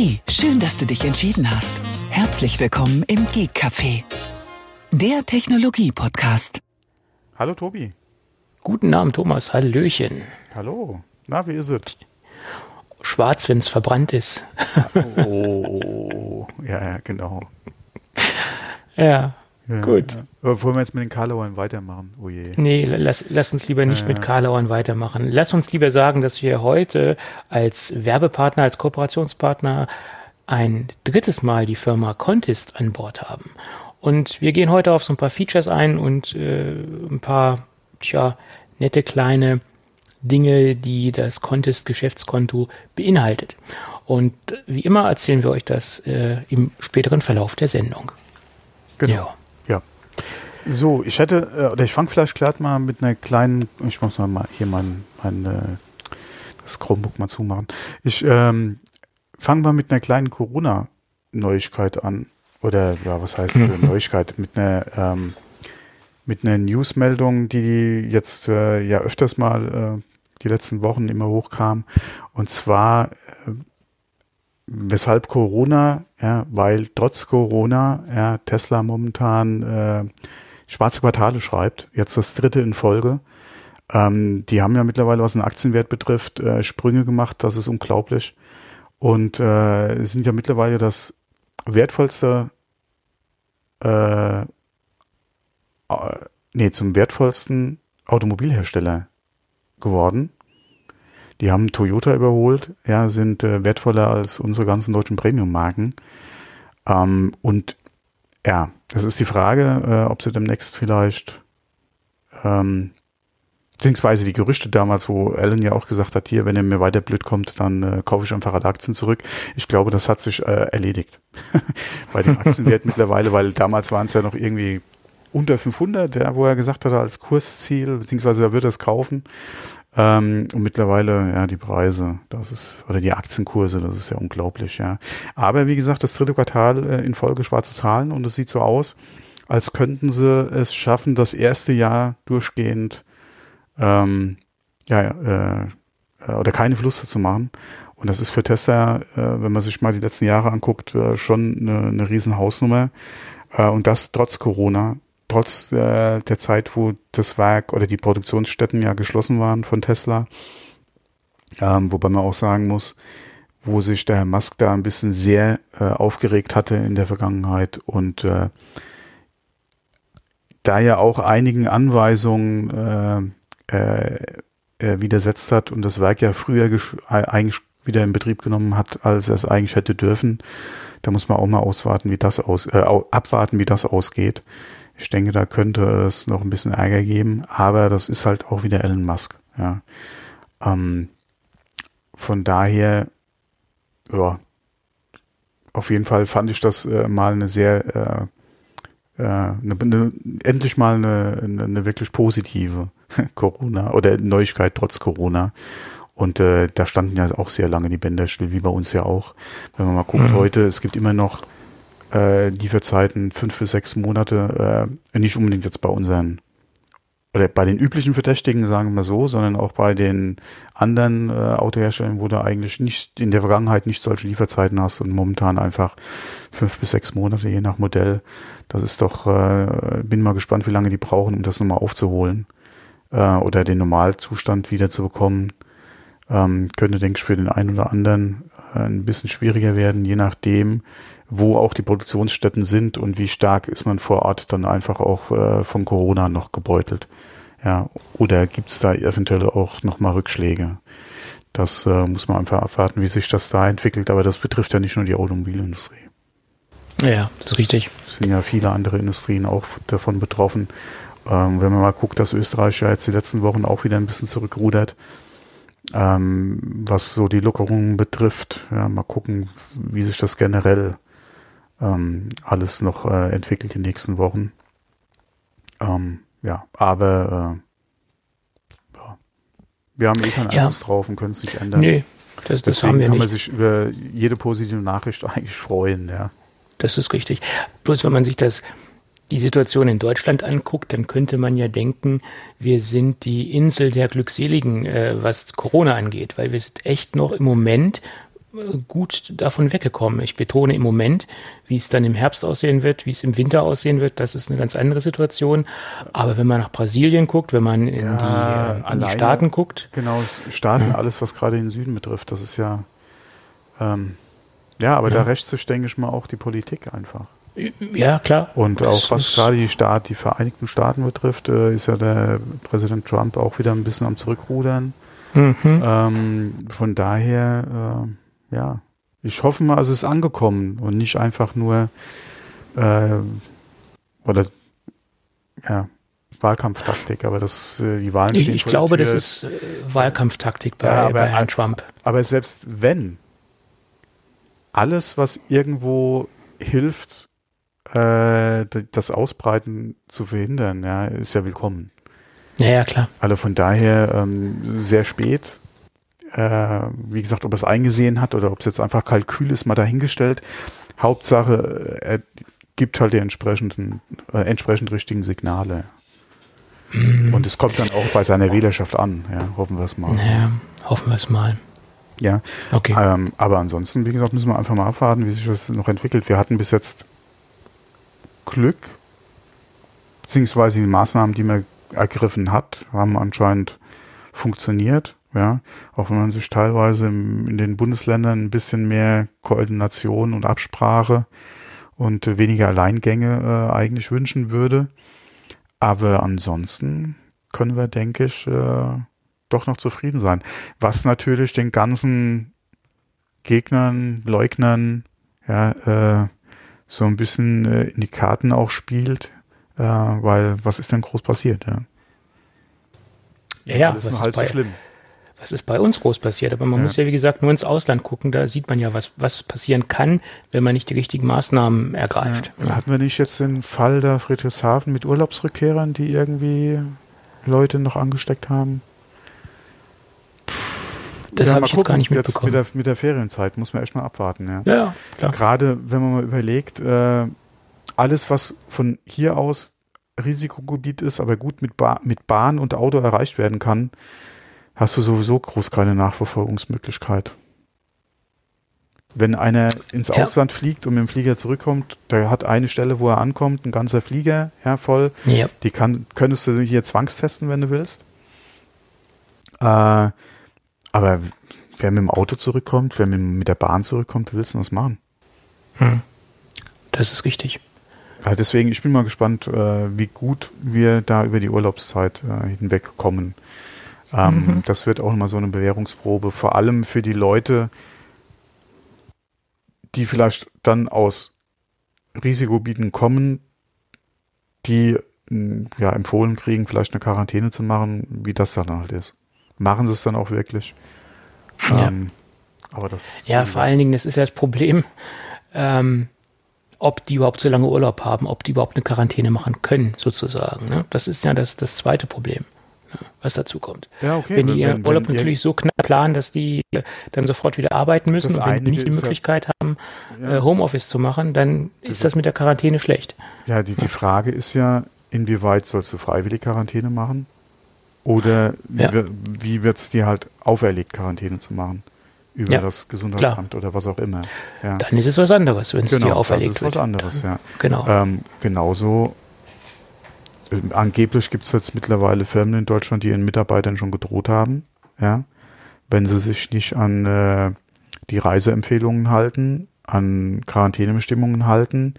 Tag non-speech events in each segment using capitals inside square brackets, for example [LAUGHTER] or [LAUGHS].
Hey, schön, dass du dich entschieden hast. Herzlich willkommen im Geek Café, der Technologie-Podcast. Hallo Tobi. Guten Abend, Thomas. Hallöchen. Hallo. Na, wie ist es? Schwarz, wenn es verbrannt ist. [LAUGHS] Oh, ja, ja, genau. Ja, Ja, gut. Ja. Aber wollen wir jetzt mit den Karlauern weitermachen? Oh je. Nee, lass, lass uns lieber nicht Ja, mit. Karlauern weitermachen. Lass uns lieber sagen, dass wir heute als Werbepartner, als Kooperationspartner ein drittes Mal die Firma Contest an Bord haben. Und wir gehen heute auf so ein paar Features ein und äh, ein paar, tja, nette kleine Dinge, die das Contest-Geschäftskonto beinhaltet. Und wie immer erzählen wir euch das äh, im späteren Verlauf der Sendung. Genau. Ja. So, ich hätte, äh, oder ich fange vielleicht gerade mal mit einer kleinen, ich muss mal hier mein, mein äh, das Chromebook mal zumachen. Ich ähm, fange mal mit einer kleinen Corona-Neuigkeit an. Oder ja, was heißt äh, [LAUGHS] Neuigkeit? Mit einer ähm, mit einer Newsmeldung, die jetzt äh, ja öfters mal äh, die letzten Wochen immer hochkam. Und zwar äh, weshalb Corona, ja, weil trotz Corona ja, Tesla momentan äh, schwarze Quartale schreibt, jetzt das dritte in Folge. Ähm, die haben ja mittlerweile, was den Aktienwert betrifft, äh, Sprünge gemacht, das ist unglaublich. Und äh, sind ja mittlerweile das wertvollste, äh, äh, nee, zum wertvollsten Automobilhersteller geworden. Die haben Toyota überholt, ja, sind äh, wertvoller als unsere ganzen deutschen Premium-Marken. Ähm, und ja, das ist die Frage, äh, ob sie demnächst vielleicht, ähm, beziehungsweise die Gerüchte damals, wo Alan ja auch gesagt hat, hier, wenn er mir weiter blöd kommt, dann äh, kaufe ich einfach alle Aktien zurück. Ich glaube, das hat sich äh, erledigt [LAUGHS] bei dem Aktienwert mittlerweile, weil damals waren es ja noch irgendwie unter 500, ja, wo er gesagt hat, als Kursziel, beziehungsweise er wird es kaufen. Ähm, und mittlerweile, ja, die Preise, das ist, oder die Aktienkurse, das ist ja unglaublich, ja. Aber wie gesagt, das dritte Quartal äh, in Folge schwarze Zahlen und es sieht so aus, als könnten sie es schaffen, das erste Jahr durchgehend, ähm, ja, äh, äh, oder keine Verluste zu machen. Und das ist für Tesla, äh, wenn man sich mal die letzten Jahre anguckt, äh, schon eine, eine riesen Hausnummer. Äh, und das trotz Corona, trotz äh, der Zeit, wo das Werk oder die Produktionsstätten ja geschlossen waren von Tesla. Ähm, wobei man auch sagen muss, wo sich der Herr Musk da ein bisschen sehr äh, aufgeregt hatte in der Vergangenheit und äh, da ja auch einigen Anweisungen äh, äh, äh, widersetzt hat und das Werk ja früher eigentlich wieder in Betrieb genommen hat, als er es eigentlich hätte dürfen. Da muss man auch mal auswarten, wie das aus, au- abwarten, wie das ausgeht. Ich denke, da könnte es noch ein bisschen Ärger geben, aber das ist halt auch wieder Elon Musk. Ja. Ähm, von daher, ja, auf jeden Fall fand ich das äh, mal eine sehr, äh, äh, eine, eine, endlich mal eine, eine, wirklich positive [LAUGHS] Corona oder Neuigkeit trotz Corona. Und äh, da standen ja auch sehr lange die Bänder still, wie bei uns ja auch. Wenn man mal guckt, Mhm. heute, es gibt immer noch äh, Lieferzeiten fünf bis sechs Monate, äh, nicht unbedingt jetzt bei unseren oder bei den üblichen Verdächtigen, sagen wir so, sondern auch bei den anderen äh, Autoherstellern, wo du eigentlich nicht in der Vergangenheit nicht solche Lieferzeiten hast und momentan einfach fünf bis sechs Monate, je nach Modell. Das ist doch, äh, bin mal gespannt, wie lange die brauchen, um das nochmal aufzuholen äh, oder den Normalzustand wieder zu bekommen. Ähm, könnte, denke ich, für den einen oder anderen äh, ein bisschen schwieriger werden, je nachdem, wo auch die Produktionsstätten sind und wie stark ist man vor Ort dann einfach auch äh, von Corona noch gebeutelt. Ja, oder gibt's da eventuell auch nochmal Rückschläge? Das äh, muss man einfach abwarten, wie sich das da entwickelt, aber das betrifft ja nicht nur die Automobilindustrie. Ja, das ist richtig. Es sind ja viele andere Industrien auch davon betroffen. Ähm, wenn man mal guckt, dass Österreich ja jetzt die letzten Wochen auch wieder ein bisschen zurückrudert, ähm, was so die Lockerungen betrifft. Ja, mal gucken, wie sich das generell ähm, alles noch äh, entwickelt in den nächsten Wochen. Ähm, ja, aber äh, ja. wir haben eh keinen Ja. Einfluss drauf und können es nicht ändern. Nee, das, das Deswegen haben wir kann man nicht. sich über jede positive Nachricht eigentlich freuen, ja. Das ist richtig. Bloß wenn man sich das die Situation in Deutschland anguckt, dann könnte man ja denken, wir sind die Insel der Glückseligen, äh, was Corona angeht, weil wir sind echt noch im Moment gut davon weggekommen. Ich betone im Moment, wie es dann im Herbst aussehen wird, wie es im Winter aussehen wird, das ist eine ganz andere Situation. Aber wenn man nach Brasilien guckt, wenn man in, ja, die, äh, in die, Staaten guckt. Genau, Staaten, ja. alles, was gerade den Süden betrifft, das ist ja, ähm, ja, aber ja. da rächt sich, denke ich mal, auch die Politik einfach. Ja, klar. Und das auch was gerade die Staat, die Vereinigten Staaten betrifft, äh, ist ja der Präsident Trump auch wieder ein bisschen am Zurückrudern. Mhm. Ähm, von daher, äh, ja, ich hoffe mal, es ist angekommen und nicht einfach nur äh, oder ja, Wahlkampftaktik, aber das äh, die Wahlen stehen Ich, ich glaube, das ist äh, Wahlkampftaktik bei, ja, aber, bei Herrn Trump. Aber selbst wenn alles, was irgendwo hilft, äh, das Ausbreiten zu verhindern, ja, ist ja willkommen. Ja, ja, klar. Also von daher ähm, sehr spät. Äh, wie gesagt, ob er es eingesehen hat oder ob es jetzt einfach Kalkül ist, mal dahingestellt. Hauptsache, er gibt halt die entsprechenden, äh, entsprechend richtigen Signale. Mhm. Und es kommt dann auch bei seiner Wählerschaft an, ja, hoffen wir es mal. Ja, hoffen wir es mal. Ja, okay. Ähm, aber ansonsten, wie gesagt, müssen wir einfach mal abwarten, wie sich das noch entwickelt. Wir hatten bis jetzt Glück, beziehungsweise die Maßnahmen, die man ergriffen hat, haben anscheinend funktioniert. Ja, auch wenn man sich teilweise im, in den Bundesländern ein bisschen mehr Koordination und Absprache und weniger Alleingänge äh, eigentlich wünschen würde. Aber ansonsten können wir, denke ich, äh, doch noch zufrieden sein. Was natürlich den ganzen Gegnern, Leugnern, ja, äh, so ein bisschen äh, in die Karten auch spielt, äh, weil was ist denn groß passiert? Ja, ja, ja das ist halt so schlimm. Was ist bei uns groß passiert? Aber man ja. muss ja, wie gesagt, nur ins Ausland gucken. Da sieht man ja, was, was passieren kann, wenn man nicht die richtigen Maßnahmen ergreift. Ja. Hatten wir nicht jetzt den Fall da Friedrichshafen mit Urlaubsrückkehrern, die irgendwie Leute noch angesteckt haben? Das ja, habe ich gucken. jetzt gar nicht mitbekommen. Mit, der, mit der Ferienzeit muss man erstmal abwarten. Ja, ja klar. Gerade wenn man mal überlegt, äh, alles, was von hier aus Risikogebiet ist, aber gut mit, ba mit Bahn und Auto erreicht werden kann, hast du sowieso groß keine Nachverfolgungsmöglichkeit. Wenn einer ins ja. Ausland fliegt und mit dem Flieger zurückkommt, der hat eine Stelle, wo er ankommt, ein ganzer Flieger, ja, voll. Ja. Die kann, könntest du hier zwangstesten, wenn du willst. Äh, aber wer mit dem Auto zurückkommt, wer mit, mit der Bahn zurückkommt, willst du das machen? Hm. Das ist richtig. Ja, deswegen, ich bin mal gespannt, äh, wie gut wir da über die Urlaubszeit äh, hinwegkommen. Ähm, mhm. Das wird auch mal so eine Bewährungsprobe, vor allem für die Leute, die vielleicht dann aus Risikogebieten kommen, die ja empfohlen kriegen, vielleicht eine Quarantäne zu machen, wie das dann halt ist machen sie es dann auch wirklich. Ja. Ähm, aber das. Ja, vor allen Dingen, das ist ja das Problem, ähm, ob die überhaupt so lange Urlaub haben, ob die überhaupt eine Quarantäne machen können, sozusagen. Ne? Das ist ja das, das zweite Problem, was dazu kommt. Ja, okay. Wenn die ihren Urlaub wenn, natürlich so knapp planen, dass die dann sofort wieder arbeiten müssen und wenn die nicht die Möglichkeit ja, haben, ja. Äh, Homeoffice zu machen, dann das ist das mit der Quarantäne schlecht. Ja, die, die Frage ist ja, inwieweit sollst du freiwillig Quarantäne machen? Oder ja. wie wird es dir halt auferlegt, Quarantäne zu machen? Über ja, das Gesundheitsamt klar. oder was auch immer. Ja. Dann ist es was anderes, wenn es genau, dir auferlegt das ist was anderes, ja. Genau. Ähm, genauso, äh, angeblich gibt es jetzt mittlerweile Firmen in Deutschland, die ihren Mitarbeitern schon gedroht haben, ja, wenn sie sich nicht an äh, die Reiseempfehlungen halten, an Quarantänebestimmungen halten,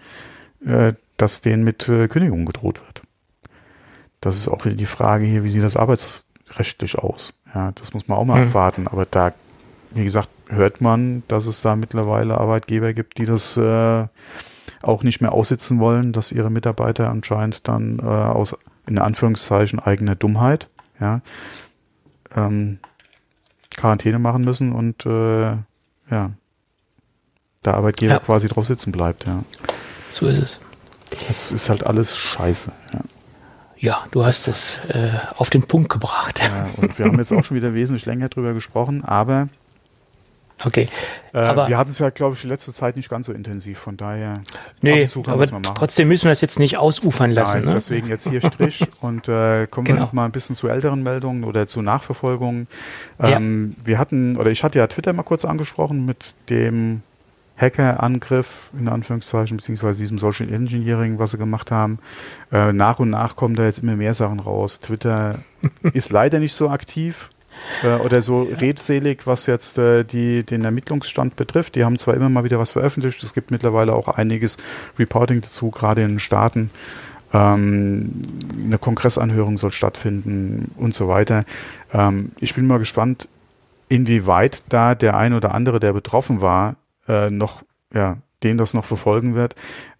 äh, dass denen mit äh, Kündigung gedroht wird das ist auch wieder die Frage hier, wie sieht das arbeitsrechtlich aus? Ja, das muss man auch mal mhm. abwarten. Aber da, wie gesagt, hört man, dass es da mittlerweile Arbeitgeber gibt, die das äh, auch nicht mehr aussitzen wollen, dass ihre Mitarbeiter anscheinend dann äh, aus in Anführungszeichen eigener Dummheit, ja, ähm, Quarantäne machen müssen und äh, ja, der Arbeitgeber ja. quasi drauf sitzen bleibt, ja. So ist es. Das ist halt alles scheiße, ja. Ja, du hast es äh, auf den Punkt gebracht. Ja, und wir haben jetzt auch schon wieder wesentlich länger drüber gesprochen, aber Okay. Äh, aber wir hatten es ja, glaube ich, die letzte Zeit nicht ganz so intensiv, von daher. nee, aber trotzdem müssen wir das jetzt nicht ausufern lassen. Nein, ne? deswegen jetzt hier Strich [LAUGHS] und äh, kommen wir Genau. noch mal ein bisschen zu älteren Meldungen oder zu Nachverfolgungen. Ja. Ähm, Wir hatten, oder ich hatte ja Twitter mal kurz angesprochen mit dem Hackerangriff, in Anführungszeichen, beziehungsweise diesem Social Engineering, was sie gemacht haben. Äh, nach und nach kommen da jetzt immer mehr Sachen raus. Twitter [LAUGHS] ist leider nicht so aktiv äh, oder so redselig, was jetzt äh, die, den Ermittlungsstand betrifft. Die haben zwar immer mal wieder was veröffentlicht, es gibt mittlerweile auch einiges Reporting dazu, gerade in den Staaten. Ähm, eine Kongressanhörung soll stattfinden und so weiter. Ähm, ich bin mal gespannt, inwieweit da der ein oder andere, der betroffen war, äh, noch, ja, den das noch verfolgen wird,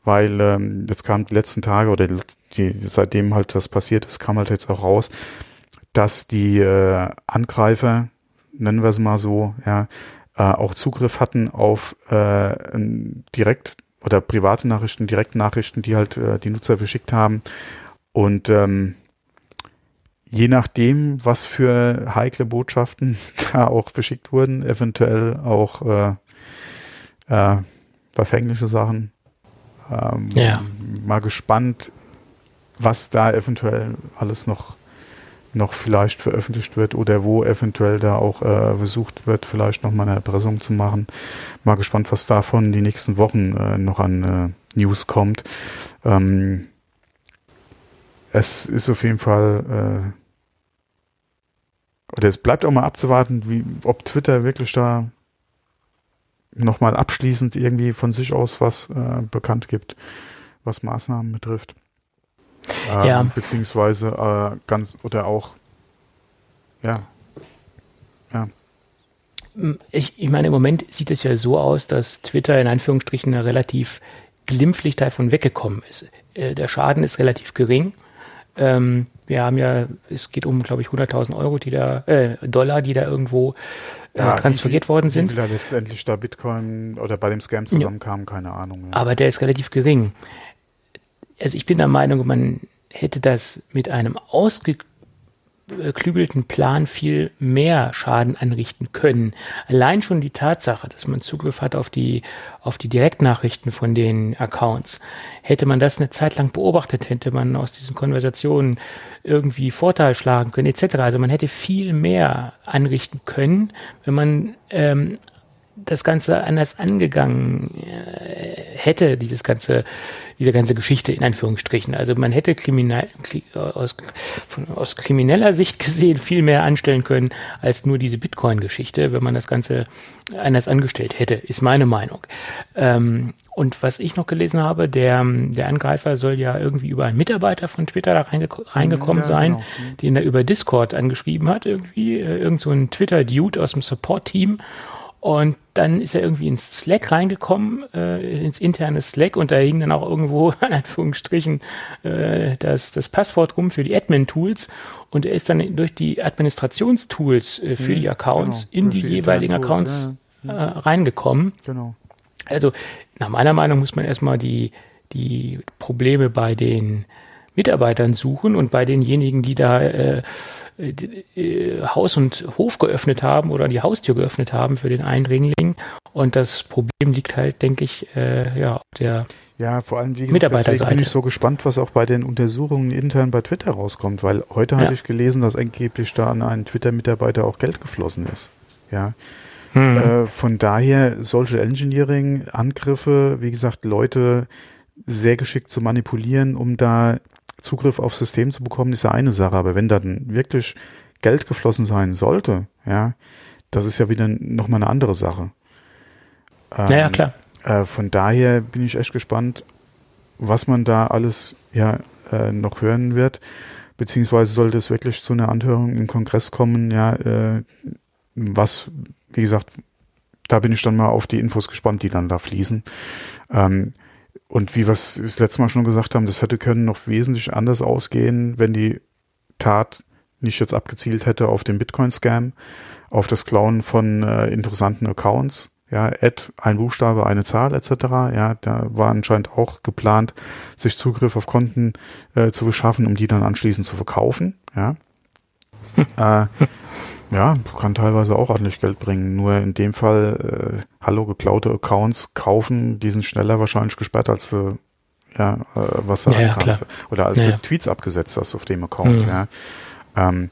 weil ähm, jetzt kam die letzten Tage oder die, seitdem halt das passiert ist, kam halt jetzt auch raus, dass die äh, Angreifer, nennen wir es mal so, ja, äh, auch Zugriff hatten auf äh, direkt oder private Nachrichten, Direktnachrichten, die halt äh, die Nutzer verschickt haben. Und ähm, je nachdem, was für heikle Botschaften [LAUGHS] da auch verschickt wurden, eventuell auch äh, äh, verfängliche Sachen. Ähm, Ja. Mal gespannt, was da eventuell alles noch noch vielleicht veröffentlicht wird oder wo eventuell da auch äh, versucht wird, vielleicht noch mal eine Erpressung zu machen. Mal gespannt, was davon die nächsten Wochen äh, noch an äh, News kommt. Ähm, es ist auf jeden Fall äh, oder es bleibt auch mal abzuwarten, wie, ob Twitter wirklich da nochmal abschließend irgendwie von sich aus was äh, bekannt gibt, was Maßnahmen betrifft. Ähm, Ja. Beziehungsweise äh, ganz oder auch ja. Ja. ich, ich meine, im Moment sieht es ja so aus, dass Twitter in Anführungsstrichen relativ glimpflich davon weggekommen ist. Äh, der Schaden ist relativ gering. Ähm, wir haben ja, es geht um, glaube ich, 100.000 Euro, die da, äh, Dollar, die da irgendwo äh, Ja, transferiert wie worden Wie sind. viel da letztendlich da Bitcoin oder bei dem Scam zusammenkam, keine Ahnung. Ja. Aber der ist relativ gering. Also ich bin der Meinung, man hätte das mit einem ausgeklügelten Plan viel mehr Schaden anrichten können. Allein schon die Tatsache, dass man Zugriff hat auf die, auf die Direktnachrichten von den Accounts. Hätte man das eine Zeit lang beobachtet, hätte man aus diesen Konversationen irgendwie Vorteil schlagen können, etc. Also man hätte viel mehr anrichten können, wenn man ähm, das Ganze anders angegangen äh, hätte, dieses ganze, diese ganze Geschichte in Anführungsstrichen. Also man hätte kriminal, aus, von, aus krimineller Sicht gesehen viel mehr anstellen können als nur diese Bitcoin-Geschichte, wenn man das Ganze anders angestellt hätte, ist meine Meinung. Ähm, und was ich noch gelesen habe, der, der Angreifer soll ja irgendwie über einen Mitarbeiter von Twitter da reinge reingekommen Ja, sein, genau. den er über Discord angeschrieben hat, irgendwie, äh, irgend so ein Twitter-Dude aus dem Support-Team. Und dann ist er irgendwie ins Slack reingekommen, äh, ins interne Slack, und da hing dann auch irgendwo, [LAUGHS] in Anführungsstrichen, äh, das, das Passwort rum für die Admin-Tools. Und er ist dann durch die Administrationstools äh, für Mhm, die Accounts genau, in die die jeweiligen internen Tools, Accounts äh, reingekommen. Genau. Also nach meiner Meinung muss man erstmal die, die Probleme bei den Mitarbeitern suchen und bei denjenigen, die da äh, äh, Haus und Hof geöffnet haben oder die Haustür geöffnet haben für den Eindringling. Und das Problem liegt halt, denke ich, äh, ja, auf der Ja, vor allem, wie gesagt, Mitarbeiterseite. deswegen bin ich so gespannt, was auch bei den Untersuchungen intern bei Twitter rauskommt, weil heute Ja. hatte ich gelesen, dass angeblich da an einen Twitter-Mitarbeiter auch Geld geflossen ist. Ja. hm, Äh, von daher, Social Engineering, Angriffe, wie gesagt, Leute sehr geschickt zu manipulieren, um da Zugriff aufs System zu bekommen, ist ja eine Sache. Aber wenn dann wirklich Geld geflossen sein sollte, ja, das ist ja wieder nochmal eine andere Sache. Ähm, ja, ja, klar. äh, von daher bin ich echt gespannt, was man da alles ja äh, noch hören wird. Beziehungsweise sollte es wirklich zu einer Anhörung im Kongress kommen, ja, äh, was, wie gesagt, da bin ich dann mal auf die Infos gespannt, die dann da fließen. Ähm, und wie wir es das letzte Mal schon gesagt haben, das hätte können noch wesentlich anders ausgehen, wenn die Tat nicht jetzt abgezielt hätte auf den Bitcoin-Scam, auf das Klauen von äh, interessanten Accounts, ja, Ad, ein Buchstabe, eine Zahl etc. Ja, da war anscheinend auch geplant, sich Zugriff auf Konten äh, zu beschaffen, um die dann anschließend zu verkaufen. Ja, [LAUGHS] äh, ja, kann teilweise auch ordentlich Geld bringen. Nur in dem Fall, äh, hallo, geklaute Accounts kaufen, die sind schneller wahrscheinlich gesperrt, als du ja, äh, was du Ja, ja. Oder als Ja. du Tweets abgesetzt hast auf dem Account, Mhm. ja. Ähm,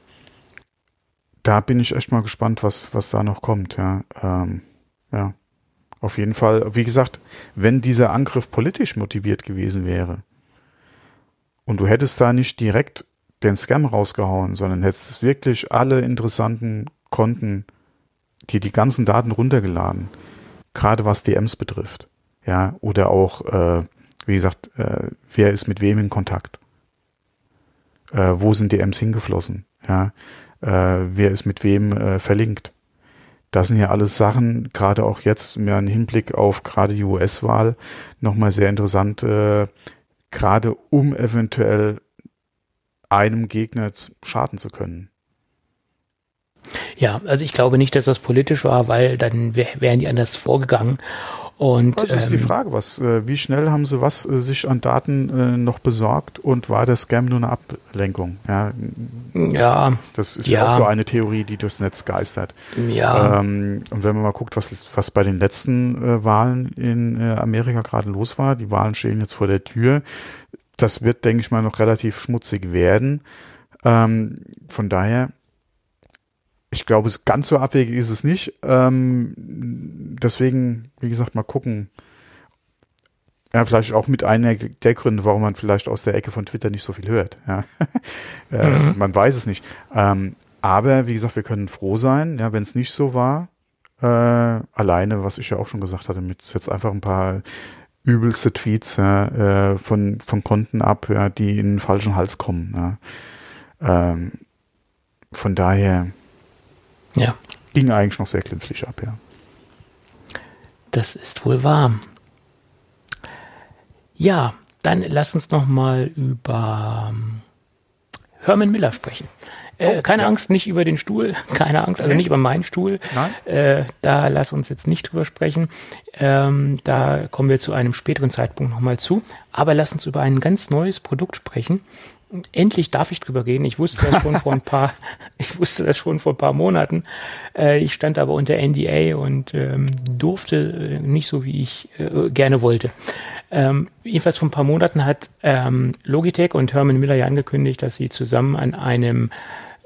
da bin ich echt mal gespannt, was, was da noch kommt, ja. Ähm, ja. Auf jeden Fall, wie gesagt, wenn dieser Angriff politisch motiviert gewesen wäre und du hättest da nicht direkt den Scam rausgehauen, sondern hättest wirklich alle interessanten Konten, dir die ganzen Daten runtergeladen, gerade was DMs betrifft, ja, oder auch, äh, wie gesagt, äh, wer ist mit wem in Kontakt, äh, wo sind DMs hingeflossen, ja, äh, wer ist mit wem äh, verlinkt. Das sind ja alles Sachen, gerade auch jetzt mehr im Hinblick auf gerade die US-Wahl, nochmal sehr interessant, äh, gerade um eventuell einem Gegner schaden zu können. Ja, also ich glaube nicht, dass das politisch war, weil dann wär, wären die anders vorgegangen. Und Das ist die ähm, Frage, was, äh, wie schnell haben sie was äh, sich an Daten äh, noch besorgt und war der Scam nur eine Ablenkung? Ja, ja, das ist ja, auch so eine Theorie, die durchs Netz geistert. ja, Ähm, und wenn man mal guckt, was, was bei den letzten Wahlen in Amerika gerade los war, die Wahlen stehen jetzt vor der Tür. Das wird, denke ich mal, noch relativ schmutzig werden. Ähm, von daher, ich glaube, es ganz so abwegig ist es nicht. Ähm, deswegen, wie gesagt, mal gucken. Ja, vielleicht auch mit einer der Gründe, warum man vielleicht aus der Ecke von Twitter nicht so viel hört. Ja. [LAUGHS] äh, Mhm. Man weiß es nicht. Ähm, aber wie gesagt, wir können froh sein, ja, wenn es nicht so war. Äh, alleine, was ich ja auch schon gesagt hatte, mit jetzt einfach ein paar übelste Tweets ja, äh, von, von Konten ab, ja, die in den falschen Hals kommen. Ja. Ähm, von daher ja, ging eigentlich noch sehr glimpflich ab, ja. das ist wohl wahr. Ja, dann lass uns noch mal über ähm, Herman Miller sprechen. Äh, keine Angst, nicht über den Stuhl, [LAUGHS] keine Angst, also Nee. nicht über meinen Stuhl. Nein? Äh, da lass uns jetzt nicht drüber sprechen. Ähm, da kommen wir zu einem späteren Zeitpunkt nochmal zu. Aber lass uns über ein ganz neues Produkt sprechen. Endlich darf ich drüber reden. Ich wusste das schon vor ein paar, [LAUGHS] ich wusste das schon vor ein paar Monaten. Äh, ich stand aber unter NDA und ähm, durfte äh, nicht so, wie ich äh, gerne wollte. Ähm, jedenfalls vor ein paar Monaten hat ähm, Logitech und Herman Miller ja angekündigt, dass sie zusammen an einem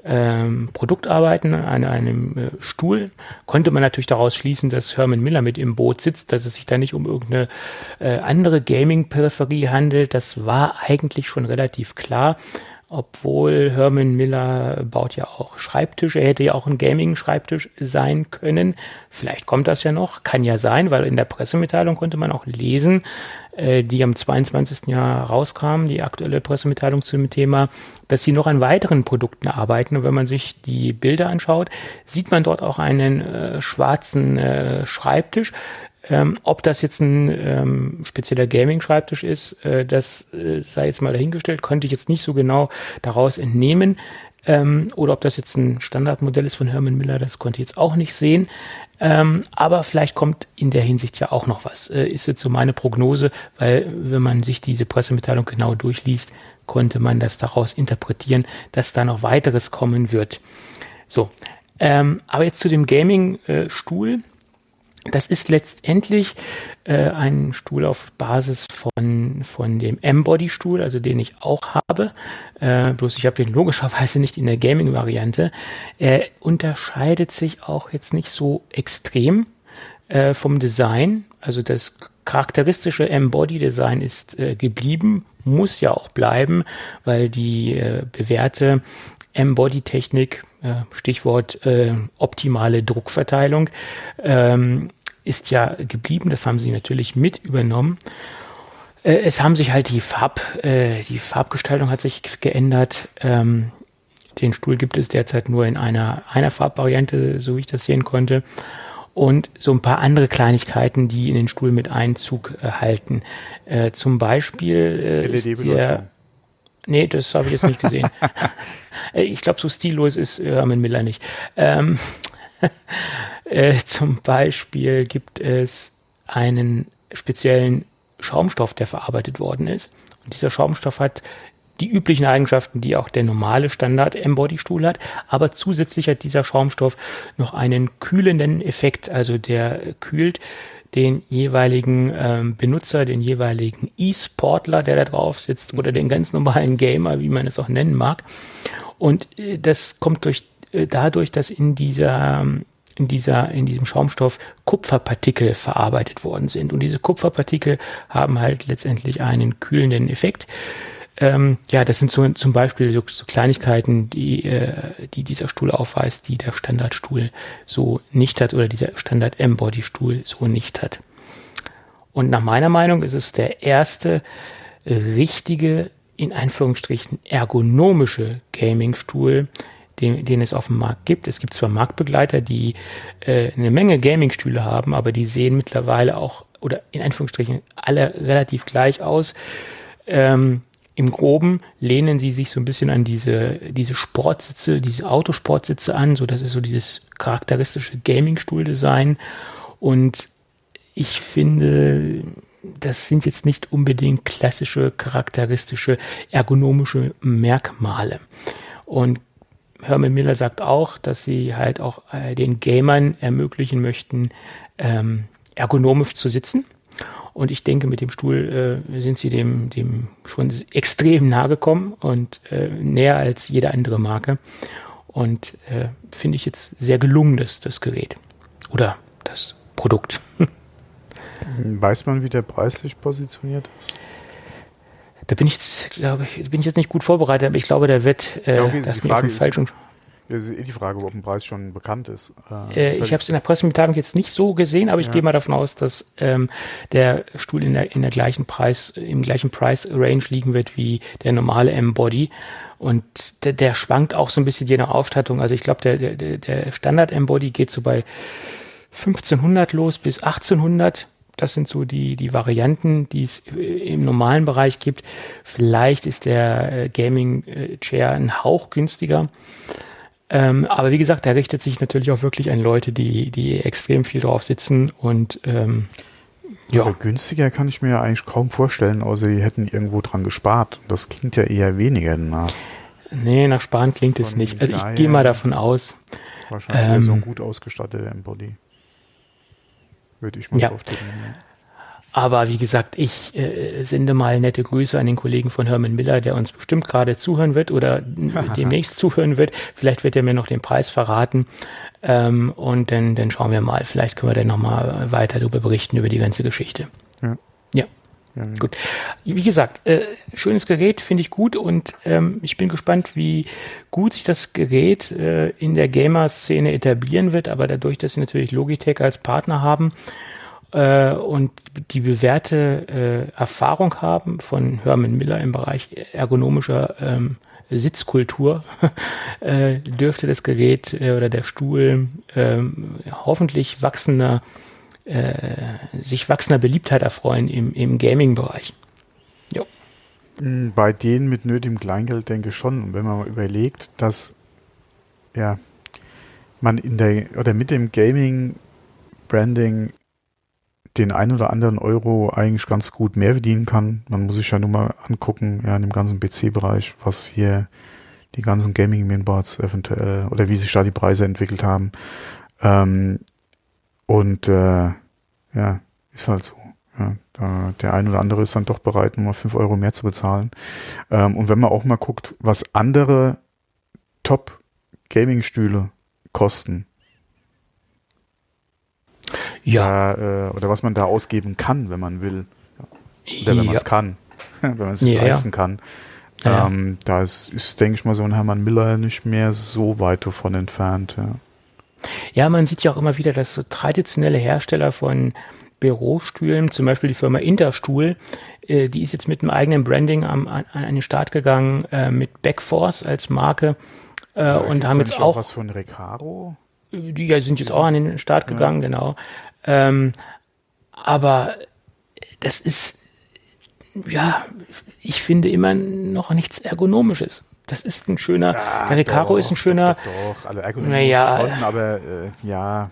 ähm, Produkt arbeiten, an einem äh, Stuhl, konnte man natürlich daraus schließen, dass Herman Miller mit im Boot sitzt, dass es sich da nicht um irgendeine äh, andere Gaming-Peripherie handelt. Das war eigentlich schon relativ klar, obwohl Herman Miller baut ja auch Schreibtische. Er hätte ja auch ein Gaming-Schreibtisch sein können. Vielleicht kommt das ja noch, kann ja sein, weil in der Pressemitteilung konnte man auch lesen, äh, die am 22. Jahr rauskam, die aktuelle Pressemitteilung zum Thema, dass sie noch an weiteren Produkten arbeiten. Und wenn man sich die Bilder anschaut, sieht man dort auch einen äh, schwarzen äh, Schreibtisch. Ähm, ob das jetzt ein ähm, spezieller Gaming-Schreibtisch ist, äh, das äh, sei jetzt mal dahingestellt, konnte ich jetzt nicht so genau daraus entnehmen. Ähm, oder ob das jetzt ein Standardmodell ist von Herman Miller, das konnte ich jetzt auch nicht sehen. Ähm, aber vielleicht kommt in der Hinsicht ja auch noch was. Äh, ist jetzt so meine Prognose, weil wenn man sich diese Pressemitteilung genau durchliest, konnte man das daraus interpretieren, dass da noch weiteres kommen wird. So, ähm, aber jetzt zu dem Gaming-Stuhl. Das ist letztendlich äh, ein Stuhl auf Basis von, von dem M-Body-Stuhl, also den ich auch habe. Äh, bloß ich habe den logischerweise nicht in der Gaming-Variante. Er unterscheidet sich auch jetzt nicht so extrem äh, vom Design. Also das charakteristische M-Body-Design ist äh, geblieben, muss ja auch bleiben, weil die äh, bewährte M-Body-Technik, äh, Stichwort äh, optimale Druckverteilung, ähm, ist ja geblieben. Das haben sie natürlich mit übernommen. Äh, es haben sich halt die Farb, äh, die Farbgestaltung hat sich geändert. Ähm, den Stuhl gibt es derzeit nur in einer, einer Farbvariante, so wie ich das sehen konnte. Und so ein paar andere Kleinigkeiten, die in den Stuhl mit Einzug äh, halten. Zum Beispiel LED-Beleuchtung. Nee, das habe ich jetzt nicht gesehen. [LAUGHS] Äh, ich glaube, so stillos ist äh, Herman Miller nicht. Ähm, [LAUGHS] äh, zum Beispiel gibt es einen speziellen Schaumstoff, der verarbeitet worden ist. Und dieser Schaumstoff hat die üblichen Eigenschaften, die auch der normale Standard Embody-Stuhl hat, aber zusätzlich hat dieser Schaumstoff noch einen kühlenden Effekt, also der kühlt den jeweiligen ähm, Benutzer, den jeweiligen E-Sportler, der da drauf sitzt, oder den ganz normalen Gamer, wie man es auch nennen mag. Und äh, das kommt durch äh, dadurch, dass in dieser in dieser, in diesem Schaumstoff Kupferpartikel verarbeitet worden sind. Und diese Kupferpartikel haben halt letztendlich einen kühlenden Effekt. Ähm, ja, das sind so zum Beispiel so, so Kleinigkeiten, die, äh, die dieser Stuhl aufweist, die der Standardstuhl so nicht hat oder dieser Standard M-Body-Stuhl so nicht hat. Und nach meiner Meinung ist es der erste richtige, in Anführungsstrichen ergonomische Gaming-Stuhl, den, den es auf dem Markt gibt. Es gibt zwar Marktbegleiter, die äh, eine Menge Gaming-Stühle haben, aber die sehen mittlerweile auch oder in Anführungsstrichen alle relativ gleich aus. Ähm, Im Groben lehnen sie sich so ein bisschen an diese, diese Sportsitze, diese Autosportsitze an, so das ist so dieses charakteristische Gaming-Stuhl-Design. Und ich finde, das sind jetzt nicht unbedingt klassische, charakteristische, ergonomische Merkmale. Und Herman Miller sagt auch, dass sie halt auch äh, den Gamern ermöglichen möchten, ähm, ergonomisch zu sitzen. Und ich denke, mit dem Stuhl äh, sind sie dem, dem schon extrem nahe gekommen und äh, näher als jede andere Marke. Und äh, finde ich jetzt sehr gelungen, das, das Gerät. Oder das Produkt. [LAUGHS] Weiß man, wie der preislich positioniert ist? Da bin ich jetzt, glaube ich, bin ich jetzt nicht gut vorbereitet, aber ich glaube, der wird äh, ja, okay, das die Frage, falschen. Das ist eh die Frage, ob ein Preis schon bekannt ist. Äh, äh, ich habe es in der Pressemitteilung jetzt nicht so gesehen, aber ich ja. gehe mal davon aus, dass ähm, der Stuhl in der, in der gleichen Preis, im gleichen Price-Range liegen wird wie der normale M-Body. Und der, der schwankt auch so ein bisschen je nach Aufstattung. Also ich glaube, der, der, der Standard M-Body geht so bei 1500 los bis 1800 das sind so die, die Varianten, die es im normalen Bereich gibt. Vielleicht ist der äh, Gaming äh, Chair ein Hauch günstiger. Ähm, aber wie gesagt, der richtet sich natürlich auch wirklich an Leute, die, die extrem viel drauf sitzen und ähm, ja. Aber günstiger kann ich mir ja eigentlich kaum vorstellen, außer die hätten irgendwo dran gespart. Das klingt ja eher weniger nach. Nee, nach Sparen klingt Von es nicht. Also ich gehe mal davon aus. Wahrscheinlich ähm, so ein gut ausgestatteter Embody würde ich mal ja. drauf tippen. Aber wie gesagt, ich äh, sende mal nette Grüße an den Kollegen von Herman Miller, der uns bestimmt gerade zuhören wird oder [LAUGHS] demnächst zuhören wird. Vielleicht wird er mir noch den Preis verraten. Ähm, und dann, dann schauen wir mal. Vielleicht können wir dann nochmal weiter darüber berichten, über die ganze Geschichte. Ja. ja. Ja, Gut. Wie gesagt, äh, schönes Gerät, finde ich gut und ähm, ich bin gespannt, wie gut sich das Gerät äh, in der Gamer-Szene etablieren wird, aber dadurch, dass sie natürlich Logitech als Partner haben äh, und die bewährte äh, Erfahrung haben von Herman Miller im Bereich ergonomischer ähm, Sitzkultur, [LAUGHS] äh, dürfte das Gerät äh, oder der Stuhl äh, hoffentlich wachsender äh, sich wachsender Beliebtheit erfreuen im, im Gaming-Bereich. Mm, bei denen mit nötigem Kleingeld denke ich schon. Und wenn man mal überlegt, dass ja man in der oder mit dem Gaming-Branding den ein oder anderen Euro eigentlich ganz gut mehr verdienen kann. Man muss sich ja nur mal angucken, ja, in dem ganzen PC-Bereich, was hier die ganzen Gaming-Mainboards eventuell oder wie sich da die Preise entwickelt haben. Ähm, und äh, ja, ist halt so. Ja, da, der ein oder andere ist dann doch bereit, nur fünf Euro mehr zu bezahlen. Ähm, und wenn man auch mal guckt, was andere Top-Gaming-Stühle kosten, ja, da, äh, oder was man da ausgeben kann, wenn man will, oder wenn man es kann, [LAUGHS] wenn man es sich leisten kann. Ähm, da ist, ist, denke ich mal, so ein Hermann Miller nicht mehr so weit davon entfernt. Ja. Man sieht ja auch immer wieder, dass so traditionelle Hersteller von Bürostühlen, zum Beispiel die Firma Interstuhl, äh, die ist jetzt mit einem eigenen Branding am, an, an den Start gegangen, äh, mit Backforce als Marke. Äh, und haben jetzt auch, auch was von Recaro? Die sind jetzt auch an den Start gegangen, ja. genau. Ähm, aber das ist, ja, ich finde immer noch nichts Ergonomisches. Das ist ein schöner, ja, der Recaro ist ein schöner. Doch, doch, alle Ergonomie naja, schon, aber äh, ja,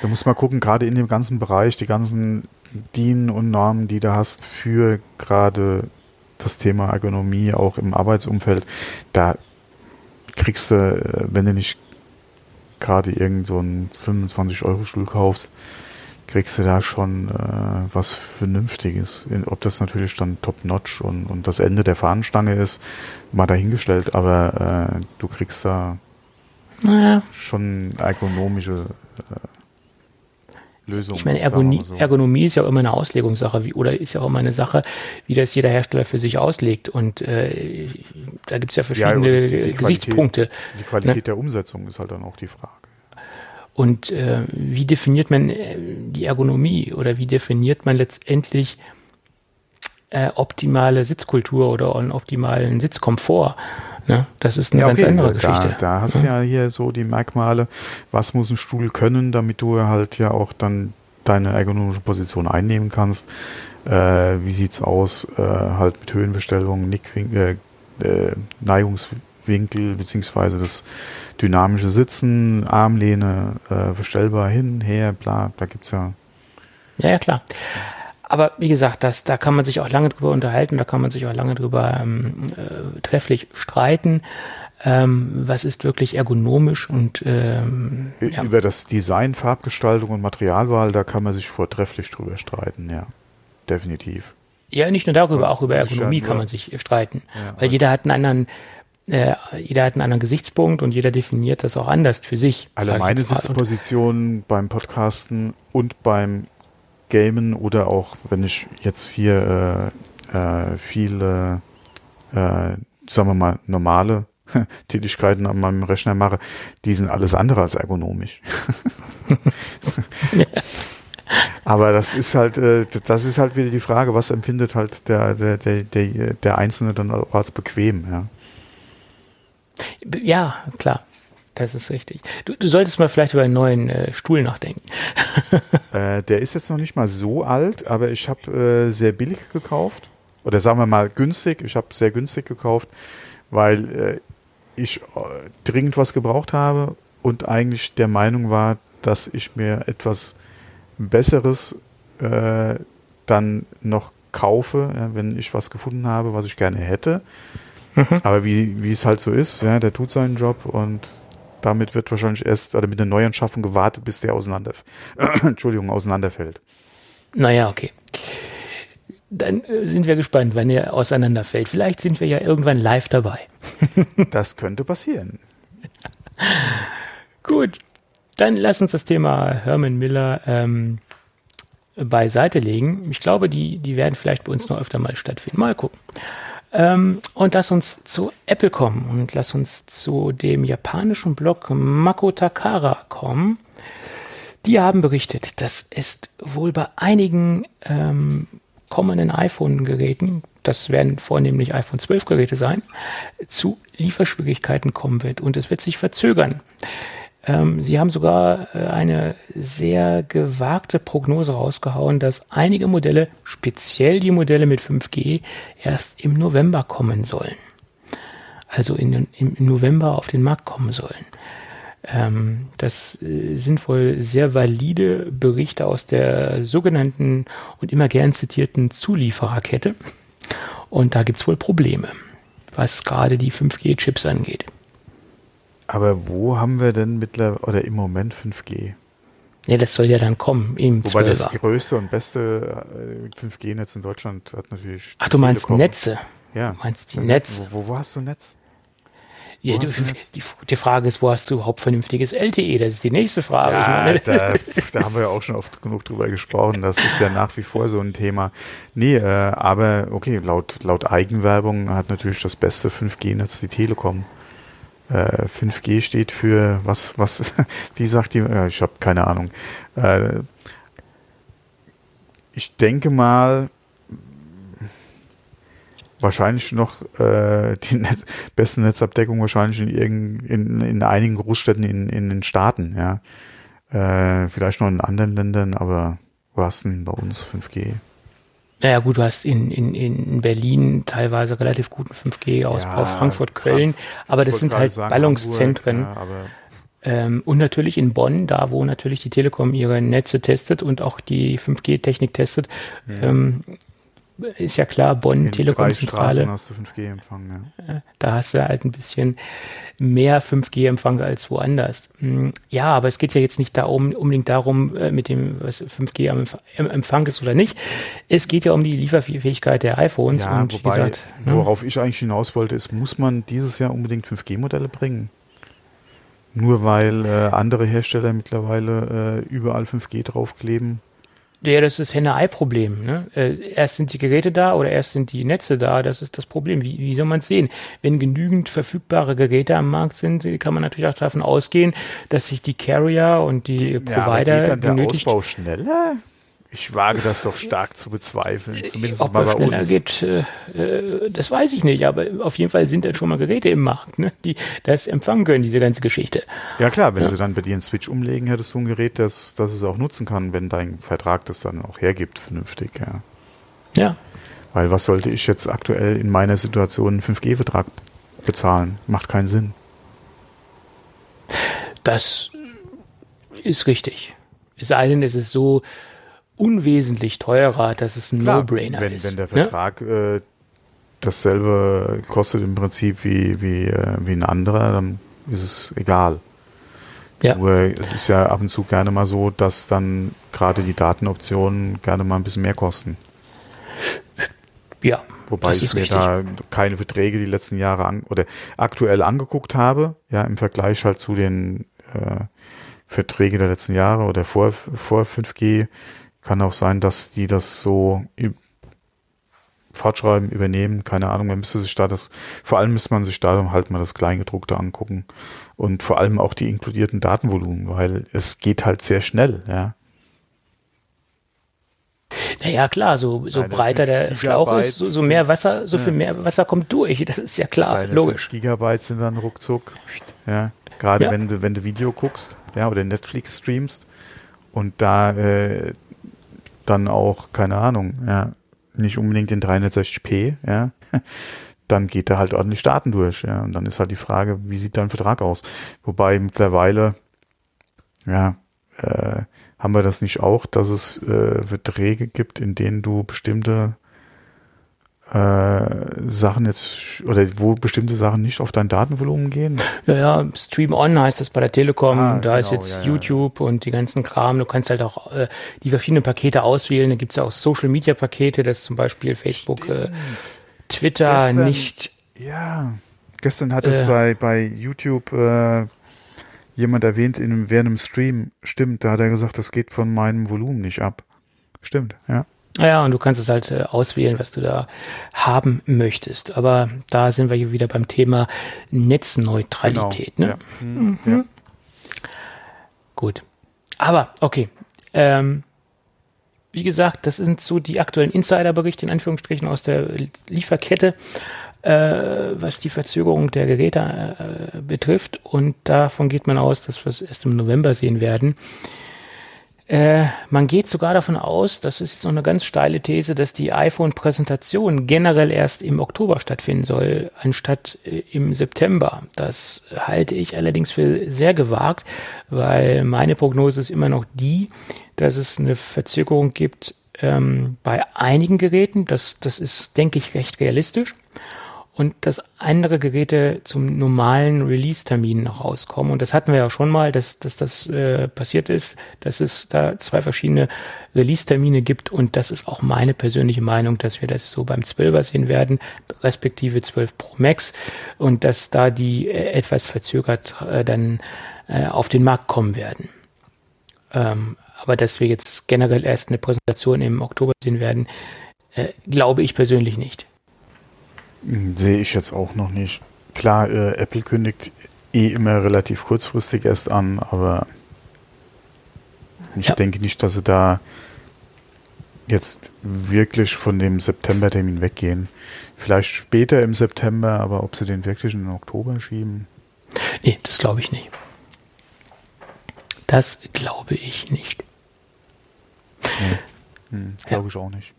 da muss man gucken, gerade in dem ganzen Bereich, die ganzen DIN und Normen, die du hast für gerade das Thema Ergonomie auch im Arbeitsumfeld, da kriegst du, äh, wenn du nicht gerade irgend so einen 25-Euro-Stuhl kaufst, kriegst du da schon äh, was Vernünftiges. Ob das natürlich dann top-notch und, und das Ende der Fahnenstange ist, mal dahingestellt, aber äh, du kriegst da naja. schon ergonomische äh, Lösungen. Ich meine, Ergonomie, so. Ergonomie ist ja auch immer eine Auslegungssache, wie, oder ist ja auch immer eine Sache, wie das jeder Hersteller für sich auslegt. Und äh, da gibt es ja verschiedene ja, die, die Gesichtspunkte. Qualität, die Qualität ne? der Umsetzung ist halt dann auch die Frage. Und äh, wie definiert man äh, die Ergonomie oder wie definiert man letztendlich äh, optimale Sitzkultur oder einen optimalen Sitzkomfort? Ne? Das ist eine ja, okay, ganz andere Geschichte. Da, hast du ja. ja hier so die Merkmale, was muss ein Stuhl können, damit du halt ja auch dann deine ergonomische Position einnehmen kannst. Äh, wie sieht's aus, äh, halt mit Höhenbestellungen, äh, äh, Neigungswinkel, beziehungsweise das dynamische Sitzen, Armlehne, äh, verstellbar hin, her, bla, da gibt's ja. Ja, ja, klar. Aber wie gesagt, das, da kann man sich auch lange drüber unterhalten, da kann man sich auch lange drüber ähm, äh, trefflich streiten. Ähm, was ist wirklich ergonomisch und ähm, ja. über das Design, Farbgestaltung und Materialwahl, da kann man sich vortrefflich drüber streiten, ja, definitiv. Ja, nicht nur darüber, auch über Ergonomie kann man sich streiten, ja, weil jeder hat einen anderen äh, jeder hat einen anderen Gesichtspunkt und jeder definiert das auch anders für sich. Alle meine Sitzpositionen beim Podcasten und beim Gamen oder auch wenn ich jetzt hier äh, äh, viele, äh, sagen wir mal, normale [LAUGHS] Tätigkeiten an meinem Rechner mache, die sind alles andere als ergonomisch. [LAUGHS] [LAUGHS] Aber das ist halt, äh, das ist halt wieder die Frage, was empfindet halt der, der, der, der, der Einzelne dann als bequem, ja. Ja, klar. Das ist richtig. Du, du solltest mal vielleicht über einen neuen äh, Stuhl nachdenken. [LAUGHS] äh, der ist jetzt noch nicht mal so alt, aber ich habe äh, sehr billig gekauft. Oder sagen wir mal günstig. Ich habe sehr günstig gekauft, weil äh, ich äh, dringend was gebraucht habe und eigentlich der Meinung war, dass ich mir etwas Besseres äh, dann noch kaufe, ja, wenn ich was gefunden habe, was ich gerne hätte. Mhm. Aber wie, wie es halt so ist, ja, der tut seinen Job und damit wird wahrscheinlich erst oder mit der Neuanschaffung gewartet, bis der auseinander, [CLEARS THROAT] Entschuldigung, auseinanderfällt. Naja, okay. Dann äh, sind wir gespannt, wann er auseinanderfällt. Vielleicht sind wir ja irgendwann live dabei. [LAUGHS] [LAUGHS] das könnte passieren. [LAUGHS] Gut, dann lass uns das Thema Herman Miller ähm, beiseite legen. Ich glaube, die, die werden vielleicht bei uns noch öfter mal stattfinden. Mal gucken. Ähm, und lass uns zu Apple kommen und lass uns zu dem japanischen Blog Mako Takara kommen. Die haben berichtet, dass es wohl bei einigen ähm, kommenden iPhone-Geräten, das werden vornehmlich iPhone 12 Geräte sein, zu Lieferschwierigkeiten kommen wird und es wird sich verzögern. Ähm, sie haben sogar äh, eine sehr gewagte Prognose rausgehauen, dass einige Modelle, speziell die Modelle mit 5G, erst im November kommen sollen. Also in, im November auf den Markt kommen sollen. Ähm, das äh, sind wohl sehr valide Berichte aus der sogenannten und immer gern zitierten Zuliefererkette. Und da gibt's wohl Probleme, was gerade die 5G-Chips angeht. Aber wo haben wir denn mittlerweile oder im Moment 5G? Ja, das soll ja dann kommen im Wobei 12er. das größte und beste 5G-Netz äh, in Deutschland hat natürlich. Ach, du meinst Telekom. Netze? Ja. Du meinst die Netze? Wo, wo, hast du Netz? Ja, du, die, die, Frage ist, wo hast du überhaupt vernünftiges LTE? Das ist die nächste Frage. Ja, meine, da, [LAUGHS] da, haben wir ja auch schon oft genug drüber gesprochen. Das ist ja nach wie vor so ein Thema. Nee, äh, aber okay, laut, laut Eigenwerbung hat natürlich das beste 5G-Netz die Telekom. 5G äh, steht für was, was, [LAUGHS] wie sagt die, äh, ich habe keine Ahnung. Äh, ich denke mal, wahrscheinlich noch äh, die Netz, beste Netzabdeckung wahrscheinlich in, irgend, in, in einigen Großstädten in, in den Staaten, ja. Äh, vielleicht noch in anderen Ländern, aber du denn bei uns 5G? Naja gut, du hast in, in, in Berlin teilweise relativ guten 5G-Ausbau, ja, Frankfurt, Köln, Frank aber das sind halt sagen, Ballungszentren. Hamburg, ja, ähm, und natürlich in Bonn, da wo natürlich die Telekom ihre Netze testet und auch die 5G-Technik testet, ja. ähm, ist ja klar, Bonn, Telekomzentrale. hast du 5G-Empfang, ja. Da hast du halt ein bisschen mehr 5G-Empfang als woanders. Hm, ja, aber es geht ja jetzt nicht darum, unbedingt darum, äh, mit dem, was 5G am Empfang ist oder nicht. Es geht ja um die Lieferfähigkeit der iPhones. Ja, und wobei, gesagt, ne? worauf ich eigentlich hinaus wollte, ist, muss man dieses Jahr unbedingt 5G-Modelle bringen? Nur weil äh, andere Hersteller mittlerweile äh, überall 5G draufkleben? Ja, das ist Henne-Ei-Problem. Ne? Äh, erst sind die Geräte da oder erst sind die Netze da. Das ist das Problem. Wie, wie soll man es sehen? Wenn genügend verfügbare Geräte am Markt sind, kann man natürlich auch davon ausgehen, dass sich die Carrier und die, die Provider ja, geht dann der Ausbau schneller? Ich wage das doch stark zu bezweifeln, zumindest Ob mal bei schneller uns. geht, äh, äh, das weiß ich nicht, aber auf jeden Fall sind dann schon mal Geräte im Markt, ne, die das empfangen können, diese ganze Geschichte. Ja klar, wenn ja. sie dann bei dir einen Switch umlegen, hättest du ein Gerät, das, das es auch nutzen kann, wenn dein Vertrag das dann auch hergibt, vernünftig, ja. Ja. Weil was sollte ich jetzt aktuell in meiner Situation einen 5G-Vertrag bezahlen? Macht keinen Sinn. Das ist richtig. Es sei denn, es ist so, unwesentlich teurer, dass es ein No-Brainer wenn, ist. Wenn der ne? Vertrag ne? äh, dasselbe kostet im Prinzip wie, wie, äh, wie ein anderer, dann ist es egal. Ja. Nur es ist ja ab und zu gerne mal so, dass dann gerade die Datenoptionen gerne mal ein bisschen mehr kosten. Ja. Wobei ich mir richtig. da keine Verträge die letzten Jahre an, oder aktuell angeguckt habe, ja, im Vergleich halt zu den äh, Verträge der letzten Jahre oder vor, vor 5G kann auch sein, dass die das so fortschreiben, übernehmen, keine Ahnung, man müsste sich da das, vor allem müsste man sich da halt mal das Kleingedruckte angucken und vor allem auch die inkludierten Datenvolumen, weil es geht halt sehr schnell, ja. Naja, klar, so, so breiter der Schlauch ist, so, so mehr Wasser, so ja. viel mehr Wasser kommt durch, [LAUGHS] das ist ja klar, Deine logisch. Gigabyte sind dann ruckzuck, ja. Gerade ja. wenn du, wenn du Video guckst, ja, oder Netflix streamst und da äh, dann auch, keine Ahnung, ja, nicht unbedingt in 360p, ja, [LAUGHS] dann geht er halt ordentlich Daten durch, ja, und dann ist halt die Frage, wie sieht dein Vertrag aus? Wobei mittlerweile, ja, äh, haben wir das nicht auch, dass es äh, Verträge gibt, in denen du bestimmte Sachen jetzt oder wo bestimmte Sachen nicht auf dein Datenvolumen gehen? Ja, ja, Stream On heißt das bei der Telekom. Ah, da genau, ist jetzt ja, YouTube ja. und die ganzen Kram. Du kannst halt auch äh, die verschiedenen Pakete auswählen. Da gibt's ja auch Social Media Pakete, dass zum Beispiel Facebook, äh, Twitter gestern, nicht. Ja, gestern hat es äh, bei, bei YouTube äh, jemand erwähnt in, während einem Stream. Stimmt, da hat er gesagt, das geht von meinem Volumen nicht ab. Stimmt, ja. Ja, und du kannst es halt äh, auswählen, was du da haben möchtest. Aber da sind wir hier wieder beim Thema Netzneutralität. Genau. Ne? Ja. Mhm. Ja. Gut. Aber, okay. Ähm, wie gesagt, das sind so die aktuellen Insiderberichte in Anführungsstrichen aus der Lieferkette, äh, was die Verzögerung der Geräte äh, betrifft. Und davon geht man aus, dass wir es erst im November sehen werden. Äh, man geht sogar davon aus, das ist jetzt noch eine ganz steile These, dass die iPhone-Präsentation generell erst im Oktober stattfinden soll, anstatt äh, im September. Das halte ich allerdings für sehr gewagt, weil meine Prognose ist immer noch die, dass es eine Verzögerung gibt ähm, bei einigen Geräten. Das, das ist, denke ich, recht realistisch und dass andere Geräte zum normalen Release-Termin noch rauskommen. Und das hatten wir ja schon mal, dass, dass das äh, passiert ist, dass es da zwei verschiedene Release-Termine gibt. Und das ist auch meine persönliche Meinung, dass wir das so beim 12er sehen werden, respektive 12 Pro Max. Und dass da die äh, etwas verzögert äh, dann äh, auf den Markt kommen werden. Ähm, aber dass wir jetzt generell erst eine Präsentation im Oktober sehen werden, äh, glaube ich persönlich nicht. Sehe ich jetzt auch noch nicht. Klar, äh, Apple kündigt eh immer relativ kurzfristig erst an, aber ich ja. denke nicht, dass sie da jetzt wirklich von dem September-Termin weggehen. Vielleicht später im September, aber ob sie den wirklich in den Oktober schieben? Nee, das glaube ich nicht. Das glaube ich nicht. Nee. Hm, glaube ja. ich auch nicht.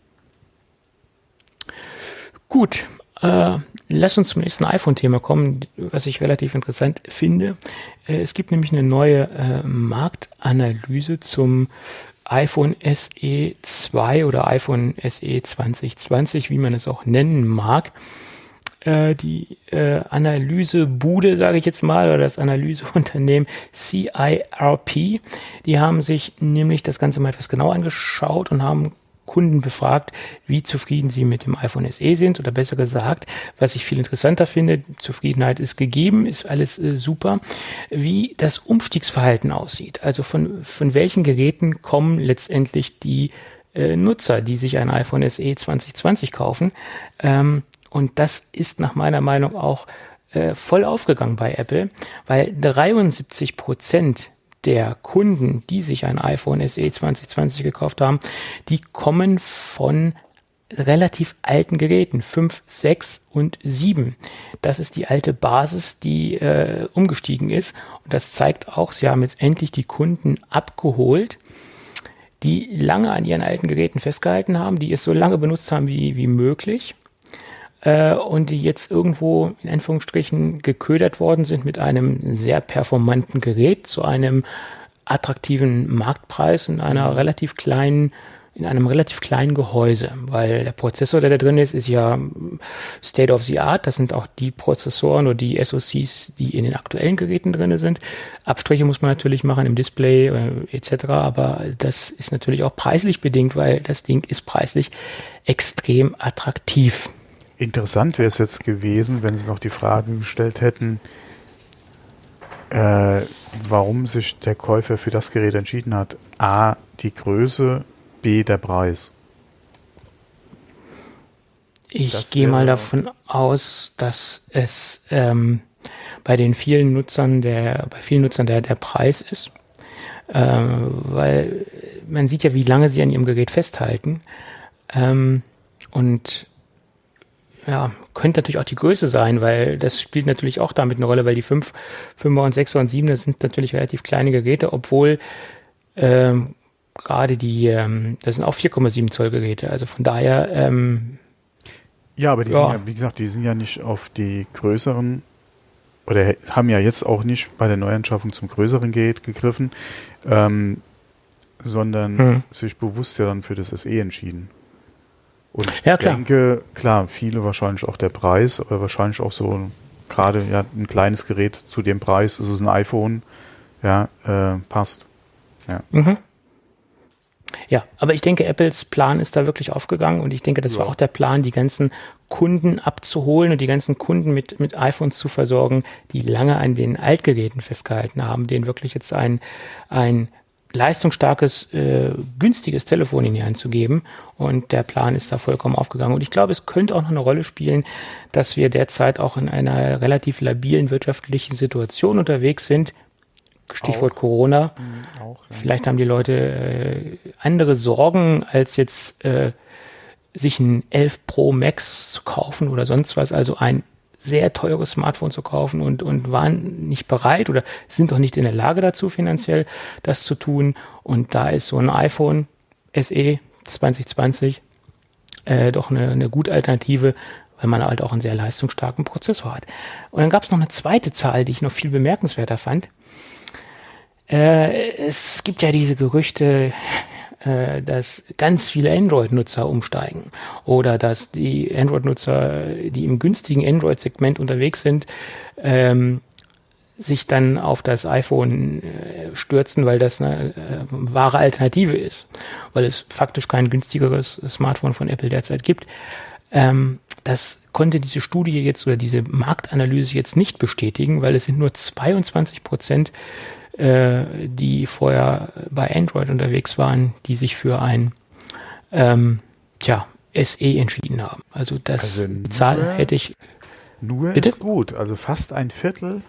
Gut, äh, lass uns zum nächsten iPhone-Thema kommen, was ich relativ interessant finde. Äh, es gibt nämlich eine neue äh, Marktanalyse zum iPhone SE 2 oder iPhone SE 2020, wie man es auch nennen mag. Äh, die äh, Analysebude, sage ich jetzt mal, oder das Analyseunternehmen CIRP, die haben sich nämlich das Ganze mal etwas genau angeschaut und haben Kunden befragt, wie zufrieden sie mit dem iPhone SE sind oder besser gesagt, was ich viel interessanter finde, Zufriedenheit ist gegeben, ist alles äh, super, wie das Umstiegsverhalten aussieht. Also von, von welchen Geräten kommen letztendlich die äh, Nutzer, die sich ein iPhone SE 2020 kaufen. Ähm, und das ist nach meiner Meinung auch äh, voll aufgegangen bei Apple, weil 73 Prozent der Kunden, die sich ein iPhone SE 2020 gekauft haben, die kommen von relativ alten Geräten, 5, 6 und 7. Das ist die alte Basis, die äh, umgestiegen ist. Und das zeigt auch, sie haben jetzt endlich die Kunden abgeholt, die lange an ihren alten Geräten festgehalten haben, die es so lange benutzt haben wie, wie möglich äh, und die jetzt irgendwo in Anführungsstrichen geködert worden sind mit einem sehr performanten Gerät zu einem attraktiven Marktpreis in einer relativ kleinen in einem relativ kleinen Gehäuse, weil der Prozessor, der da drin ist, ist ja State of the Art. Das sind auch die Prozessoren oder die SoCs, die in den aktuellen Geräten drin sind. Abstriche muss man natürlich machen im Display äh, etc., aber das ist natürlich auch preislich bedingt, weil das Ding ist preislich extrem attraktiv. Interessant wäre es jetzt gewesen, wenn Sie noch die Frage gestellt hätten, äh, warum sich der Käufer für das Gerät entschieden hat. A, die Größe, B, der Preis. Ich gehe mal davon aus, dass es ähm, bei den vielen Nutzern der, bei vielen Nutzern der, der Preis ist. Ähm, weil man sieht ja, wie lange sie an ihrem Gerät festhalten. Ähm, und ja, könnte natürlich auch die Größe sein, weil das spielt natürlich auch damit eine Rolle, weil die 5, 5er und 6er und 7er sind natürlich relativ kleine Geräte, obwohl ähm, gerade die, ähm, das sind auch 4,7 Zoll Geräte, also von daher ähm, ja, aber die ja. sind ja, wie gesagt, die sind ja nicht auf die größeren oder haben ja jetzt auch nicht bei der Neuanschaffung zum größeren Gerät gegriffen, ähm, sondern hm. sich bewusst ja dann für das SE entschieden. Und ich ja, klar. denke, klar, viele wahrscheinlich auch der Preis, aber wahrscheinlich auch so gerade ja ein kleines Gerät zu dem Preis, ist es ein iPhone, ja, äh, passt. Ja. Mhm. Ja, aber ich denke, Apples Plan ist da wirklich aufgegangen und ich denke, das ja. war auch der Plan, die ganzen Kunden abzuholen und die ganzen Kunden mit, mit iPhones zu versorgen, die lange an den Altgeräten festgehalten haben, denen wirklich jetzt ein, ein leistungsstarkes, äh, günstiges Telefon in die Hand zu geben. Und der Plan ist da vollkommen aufgegangen. Und ich glaube, es könnte auch noch eine Rolle spielen, dass wir derzeit auch in einer relativ labilen wirtschaftlichen Situation unterwegs sind. Stichwort auch. Corona. Mhm, auch, ja. Vielleicht haben die Leute äh, andere Sorgen, als jetzt äh, sich ein 11 Pro Max zu kaufen oder sonst was. Also ein sehr teures Smartphone zu kaufen und, und waren nicht bereit oder sind doch nicht in der Lage dazu, finanziell das zu tun. Und da ist so ein iPhone SE 2020 äh, doch eine, eine gute Alternative, weil man halt auch einen sehr leistungsstarken Prozessor hat. Und dann gab es noch eine zweite Zahl, die ich noch viel bemerkenswerter fand. Äh, es gibt ja diese Gerüchte, äh, dass ganz viele Android-Nutzer umsteigen oder dass die Android-Nutzer, die im günstigen Android-Segment unterwegs sind, ähm, sich dann auf das iPhone äh, stürzen, weil das eine äh, wahre Alternative ist, weil es faktisch kein günstigeres Smartphone von Apple derzeit gibt. Ähm, das konnte diese Studie jetzt oder diese Marktanalyse jetzt nicht bestätigen, weil es sind nur 22 Prozent äh, die vorher bei Android unterwegs waren, die sich für ein ähm, tja, SE entschieden haben. Also das also Zahl hätte ich. Nur bitte? ist gut, also fast ein Viertel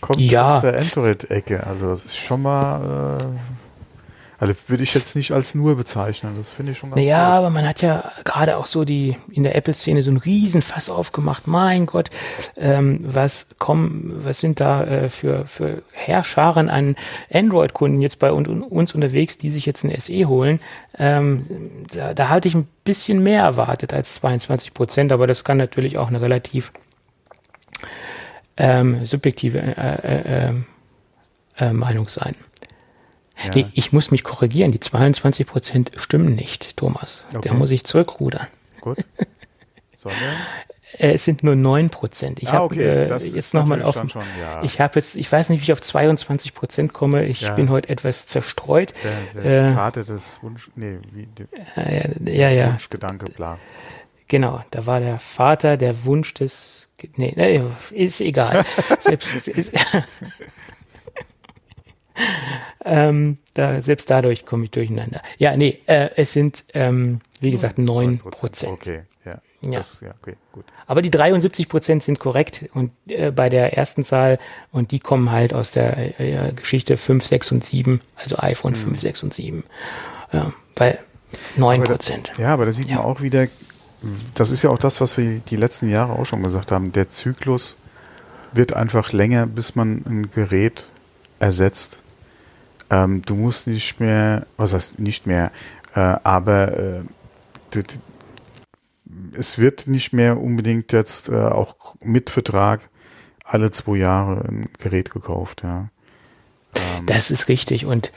kommt ja. aus der Android-Ecke. Also das ist schon mal äh, also würde ich jetzt nicht als nur bezeichnen. Das finde ich schon ganz Ja, naja, aber man hat ja gerade auch so die in der Apple-Szene so einen Riesenfass aufgemacht. Mein Gott, ähm, was kommen, was sind da äh, für für Herrscharen an Android-Kunden jetzt bei un, uns unterwegs, die sich jetzt ein SE holen? Ähm, da, da hatte ich ein bisschen mehr erwartet als 22 Prozent, aber das kann natürlich auch eine relativ ähm, subjektive äh, äh, äh, äh Meinung sein. Ja. Nee, ich muss mich korrigieren. Die 22 Prozent stimmen nicht, Thomas. Okay. Da muss ich zurückrudern. Gut. Soll [LAUGHS] äh, es sind nur 9 Prozent. Ich ah, okay. habe äh, jetzt nochmal auf. Schon, ja. Ich habe jetzt, ich weiß nicht, wie ich auf 22 Prozent komme. Ich ja. bin heute etwas zerstreut. Der, der äh, Vater des Wunsch, nee, wie, der, ja, ja, Wunschgedanke, bla. Genau, da war der Vater der Wunsch des, nee, nee ist egal. [LAUGHS] Selbst, ist, [LAUGHS] ähm, da, selbst dadurch komme ich durcheinander. Ja, nee, äh, es sind, ähm, wie gesagt, 9 Prozent. Okay, ja. Ja. Das, ja, okay, gut. Aber die 73 Prozent sind korrekt und äh, bei der ersten Zahl und die kommen halt aus der äh, Geschichte 5, 6 und 7, also iPhone mhm. 5, 6 und 7. Ja, weil 9 Prozent. Ja, aber da sieht ja. man auch wieder, das ist ja auch das, was wir die letzten Jahre auch schon gesagt haben. Der Zyklus wird einfach länger, bis man ein Gerät ersetzt. Ähm, du musst nicht mehr, was heißt nicht mehr, äh, aber äh, es wird nicht mehr unbedingt jetzt äh, auch mit Vertrag alle zwei Jahre ein Gerät gekauft. Ja. Ähm. Das ist richtig und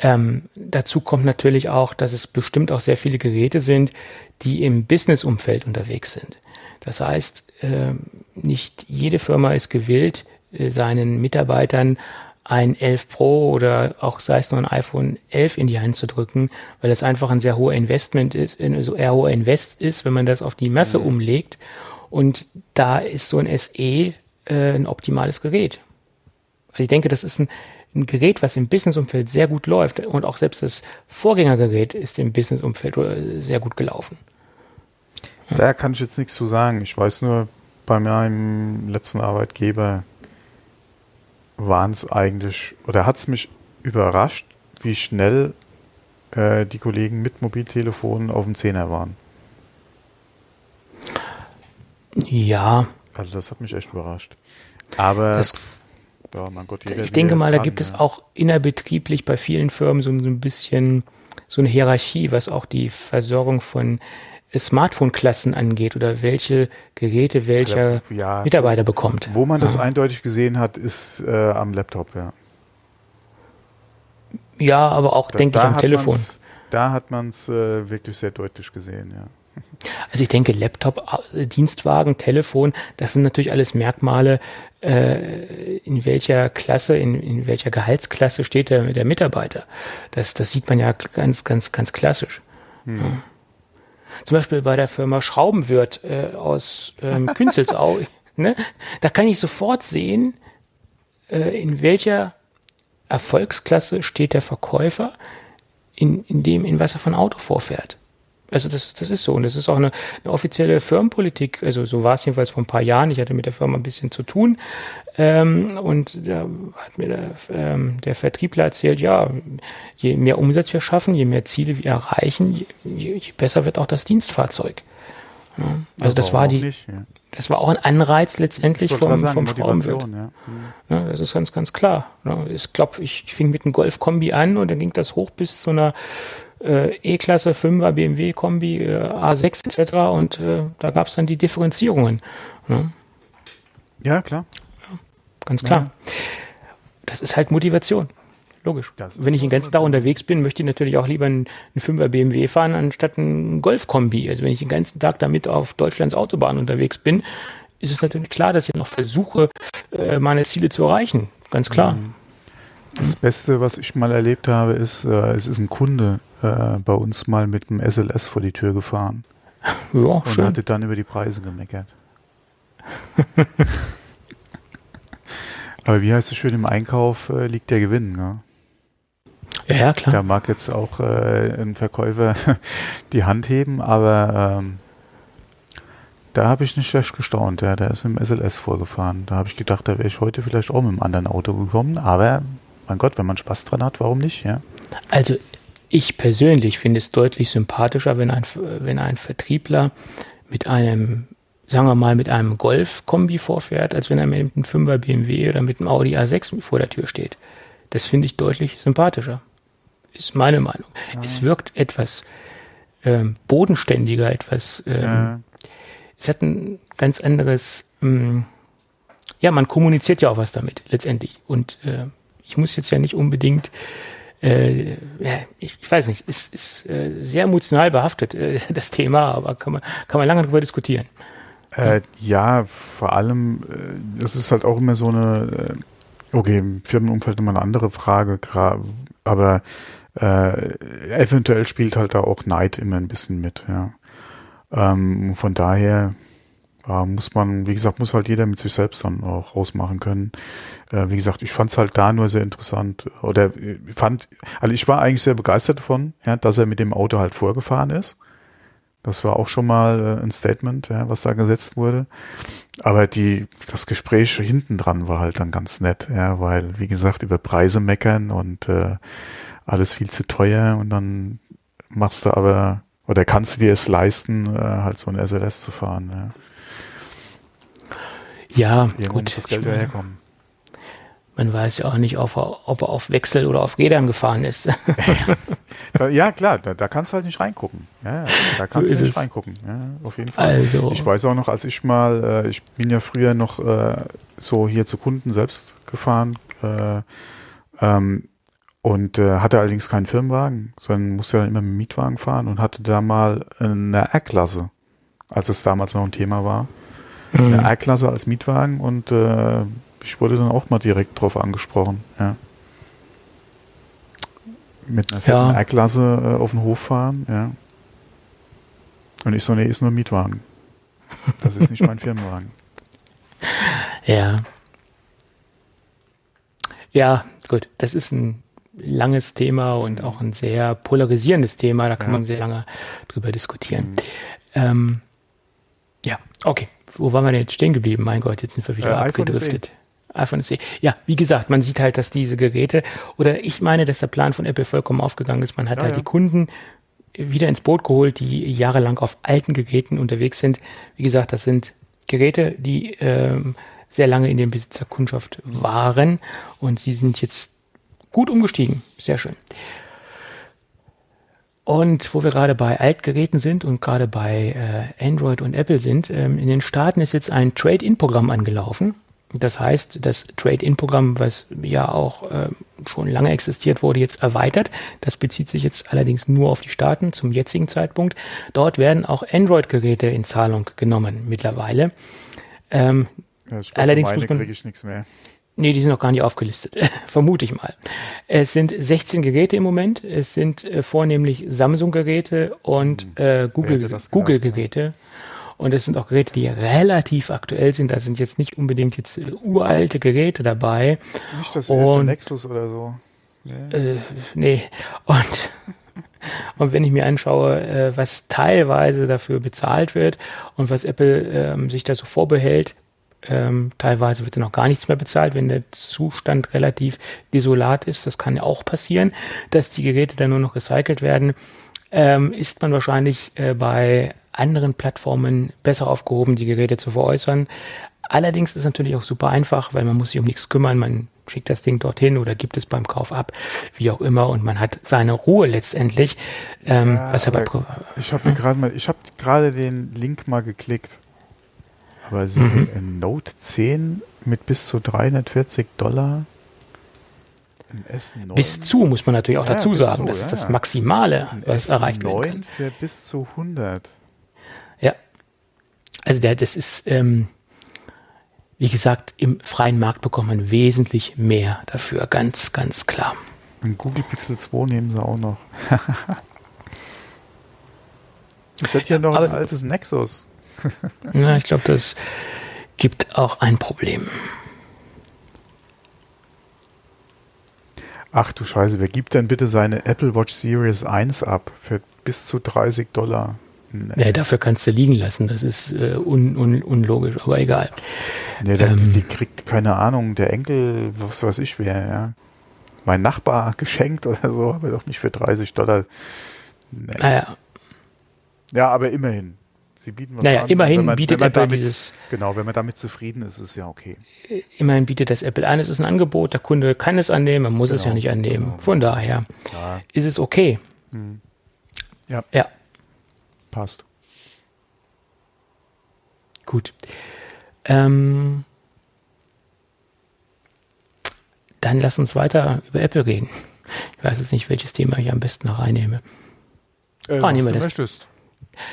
ähm, dazu kommt natürlich auch, dass es bestimmt auch sehr viele Geräte sind, die im Business-Umfeld unterwegs sind. Das heißt, äh, nicht jede Firma ist gewillt, äh, seinen Mitarbeitern ein 11 Pro oder auch sei es nur ein iPhone 11 in die Hand zu drücken, weil das einfach ein sehr hoher Investment ist, ein so eher hoher Invest ist, wenn man das auf die Masse mhm. umlegt. Und da ist so ein SE äh, ein optimales Gerät. Also ich denke, das ist ein, ein Gerät, was im Businessumfeld sehr gut läuft und auch selbst das Vorgängergerät ist im Businessumfeld äh, sehr gut gelaufen. Da kann ich jetzt nichts zu sagen. Ich weiß nur, bei meinem letzten Arbeitgeber, waren es eigentlich, oder hat es mich überrascht, wie schnell äh, die Kollegen mit Mobiltelefonen auf dem Zehner waren. Ja. Also das hat mich echt überrascht. Aber das, ja, mein Gott, jeder, ich denke mal, da gibt ja. es auch innerbetrieblich bei vielen Firmen so, so ein bisschen so eine Hierarchie, was auch die Versorgung von Smartphone-Klassen angeht oder welche Geräte welcher ja, Mitarbeiter bekommt. Wo man das ja. eindeutig gesehen hat, ist äh, am Laptop, ja. Ja, aber auch, da, denke ich, am Telefon. Da hat man es äh, wirklich sehr deutlich gesehen, ja. [LAUGHS] Also ich denke, Laptop, äh, Dienstwagen, Telefon, das sind natürlich alles Merkmale, äh, in welcher Klasse, in, in welcher Gehaltsklasse steht der, der Mitarbeiter. Das, das sieht man ja ganz, ganz, ganz klassisch. Hm. Ja. Zum Beispiel bei der Firma Schraubenwirt äh, aus ähm, [LAUGHS] Künzelsau. ne? Da kann ich sofort sehen, äh, in welcher Erfolgsklasse steht der Verkäufer, in, in dem, in was er von Auto vorfährt. Also das, das ist so und das ist auch eine, eine offizielle Firmenpolitik. Also so war es jedenfalls vor ein paar Jahren. Ich hatte mit der Firma ein bisschen zu tun ähm, und da hat mir der, ähm, der Vertriebler erzählt, ja, je mehr Umsatz wir schaffen, je mehr Ziele wir erreichen, je, je besser wird auch das Dienstfahrzeug. Ja, also das war die, nicht, ja. das war auch ein Anreiz letztendlich vom, sagen, vom Schraubenwirt. Ja. Ja, das ist ganz, ganz klar. Ich glaube, ich, ich fing mit einem Golf-Kombi an und dann ging das hoch bis zu einer äh, E-Klasse, 5er BMW Kombi, äh, A6 etc. Und äh, da gab es dann die Differenzierungen. Ne? Ja, klar. Ja, ganz klar. Ja. Das ist halt Motivation. Logisch. Wenn ich den ganzen Tag unterwegs bin, möchte ich natürlich auch lieber einen, einen 5er BMW fahren, anstatt einen Golf-Kombi. Also wenn ich den ganzen Tag damit auf Deutschlands Autobahn unterwegs bin, ist es natürlich klar, dass ich noch versuche, äh, meine Ziele zu erreichen. Ganz klar. Mhm. Das Beste, was ich mal erlebt habe, ist, äh, es ist ein Kunde äh, bei uns mal mit einem SLS vor die Tür gefahren. Ja, und schön. hatte dann über die Preise gemeckert. [LAUGHS] Aber wie heißt es schön, im Einkauf äh, liegt der Gewinn, ne? Ja, ja, klar. Da mag jetzt auch äh, ein Verkäufer [LAUGHS] die Hand heben, aber ähm, da habe ich nicht schlecht gestaunt. Ja, der ist mit dem SLS vorgefahren. Da habe ich gedacht, da wäre ich heute vielleicht auch mit einem anderen Auto gekommen, aber mein Gott, wenn man Spaß dran hat, warum nicht, ja? Also ich persönlich finde es deutlich sympathischer, wenn ein, wenn ein Vertriebler mit einem, sagen wir mal, mit einem Golf-Kombi vorfährt, als wenn er mit einem 5er BMW oder mit einem Audi A6 vor der Tür steht. Das finde ich deutlich sympathischer. Ist meine Meinung. Ja. Es wirkt etwas ähm, bodenständiger, etwas, ähm, ja. es hat ein ganz anderes, ähm, ja, man kommuniziert ja auch was damit, letztendlich. Und äh, ich muss jetzt ja nicht unbedingt äh, ich, ich weiß nicht, ist, ist äh, sehr emotional behaftet, äh, [LAUGHS] das Thema, aber kann man, kann man lange darüber diskutieren. Äh, ja, vor allem, äh, das ist halt auch immer so eine, äh, okay, im Firmenumfeld immer eine andere Frage, aber äh, eventuell spielt halt da auch Neid immer ein bisschen mit, ja. Ähm, von daher ja, muss man, wie gesagt, muss halt jeder mit sich selbst dann auch ausmachen können. Äh, wie gesagt, ich fand es halt da nur sehr interessant. Oder äh, fand, also ich war eigentlich sehr begeistert davon, ja, dass er mit dem Auto halt vorgefahren ist. Das war auch schon mal äh, ein Statement, ja, was da gesetzt wurde. Aber die, das Gespräch hinten dran war halt dann ganz nett, ja, weil, wie gesagt, über Preise meckern und äh, alles viel zu teuer und dann machst du aber, oder kannst du dir es leisten, äh, halt so ein SLS zu fahren, ja. Ja, Irgendwo gut. muss das Geld ja herkommen. Man weiß ja auch nicht, ob er, ob er auf Wechsel oder auf Rädern gefahren ist. [LAUGHS] Ja, klar, da, da kannst du halt nicht reingucken. Ja, da kannst So du nicht es. reingucken. Ja, auf jeden Fall. Also, Ich weiß auch noch, als ich mal, äh, ich bin ja früher noch äh, so hier zu Kunden selbst gefahren äh, ähm, und hatte allerdings keinen Firmenwagen, sondern musste dann immer mit dem Mietwagen fahren und hatte da mal eine R-Klasse, als es damals noch ein Thema war. Eine mh, R-Klasse als Mietwagen und äh, ich wurde dann auch mal direkt drauf angesprochen. Ja. Mit einer Ja. R-Klasse äh, auf den Hof fahren, ja. Und ich so, nee, ist nur ein Mietwagen. Das ist nicht mein [LAUGHS] Firmenwagen. ja. Ja, gut, das ist ein langes Thema und auch ein sehr polarisierendes Thema, da kann Ja. man sehr lange drüber diskutieren. Ähm, ja, okay. Wo waren wir denn jetzt stehen geblieben? Mein Gott, jetzt sind wir wieder Äh, abgedriftet. iPhone SE. Ja, wie gesagt, man sieht halt, dass diese Geräte, oder ich meine, dass der Plan von Apple vollkommen aufgegangen ist. Man hat Ja, halt ja. die Kunden wieder ins Boot geholt, die jahrelang auf alten Geräten unterwegs sind. Wie gesagt, das sind Geräte, die ähm, sehr lange in der Besitzerkundschaft waren und sie sind jetzt gut umgestiegen. Sehr schön. Und wo wir gerade bei Altgeräten sind und gerade bei äh, Android und Apple sind, ähm, in den Staaten ist jetzt ein Trade-in-Programm angelaufen. Das heißt, das Trade-in-Programm, was ja auch äh, schon lange existiert, wurde jetzt erweitert. Das bezieht sich jetzt allerdings nur auf die Staaten zum jetzigen Zeitpunkt. Dort werden auch Android-Geräte in Zahlung genommen mittlerweile. Ähm, Ja, Allerdings muss man- kriege ich nichts mehr. Nee, die sind noch gar nicht aufgelistet, [LAUGHS] vermute ich mal. Es sind 16 Geräte im Moment. Es sind äh, vornehmlich Samsung-Geräte und äh, Hm. Wer hätte Google- Google-Geräte. und es sind auch Geräte, die relativ aktuell sind. Da sind jetzt nicht unbedingt jetzt äh, uralte Geräte dabei. Nicht das erste Nexus oder so. Nee. Äh, nee. Und, [LAUGHS] und wenn ich mir anschaue, äh, was teilweise dafür bezahlt wird und was Apple ähm, sich da so vorbehält, ähm, teilweise wird da noch gar nichts mehr bezahlt, wenn der Zustand relativ desolat ist. Das kann ja auch passieren, dass die Geräte dann nur noch recycelt werden. Ähm, ist man wahrscheinlich äh, bei anderen Plattformen besser aufgehoben, die Geräte zu veräußern. Allerdings ist es natürlich auch super einfach, weil man muss sich um nichts kümmern. Man schickt das Ding dorthin oder gibt es beim Kauf ab, wie auch immer, und man hat seine Ruhe letztendlich. Ähm, Ja, was aber Ich habe gerade mal, ich habe gerade den Link mal geklickt. Aber so Mhm. ein Note 10 mit bis zu 340 Dollar. S9. bis zu muss man natürlich auch Ja, dazu sagen. zu, das ist ja. das Maximale, was erreicht werden S9 kann. für bis zu 100. Ja. Also der, das ist, ähm, wie gesagt, im freien Markt bekommt man wesentlich mehr dafür, ganz, ganz klar. Ein Google Pixel 2 nehmen sie auch noch. [LAUGHS] ich hätte hier noch ein altes Nexus. [LAUGHS] Ja, ich glaube, das gibt auch ein Problem. Ach du Scheiße, wer gibt denn bitte seine Apple Watch Series 1 ab für bis zu 30 Dollar? Nee, Nee, dafür kannst du liegen lassen. Das ist äh, un, un, unlogisch, aber egal. nee der, ähm, die kriegt keine Ahnung, der Enkel, was weiß ich wer, ja. Mein Nachbar geschenkt oder so, aber doch nicht für 30 Dollar. Nee. Naja, Ja, aber immerhin. Sie bieten was naja an. immerhin man- bietet Apple damit, dieses, Genau, wenn man damit zufrieden ist, ist es ja okay. immerhin bietet das Apple an. Es ist ein Angebot, der Kunde kann es annehmen, man muss es Genau, ja nicht annehmen. genau. Von daher Ja, ist es okay. Ja. Ja, passt. gut. Ähm, dann lass uns weiter über Apple reden. Ich weiß jetzt nicht, welches Thema ich am besten noch reinnehme. Äh, Ah, wir du das. möchtest.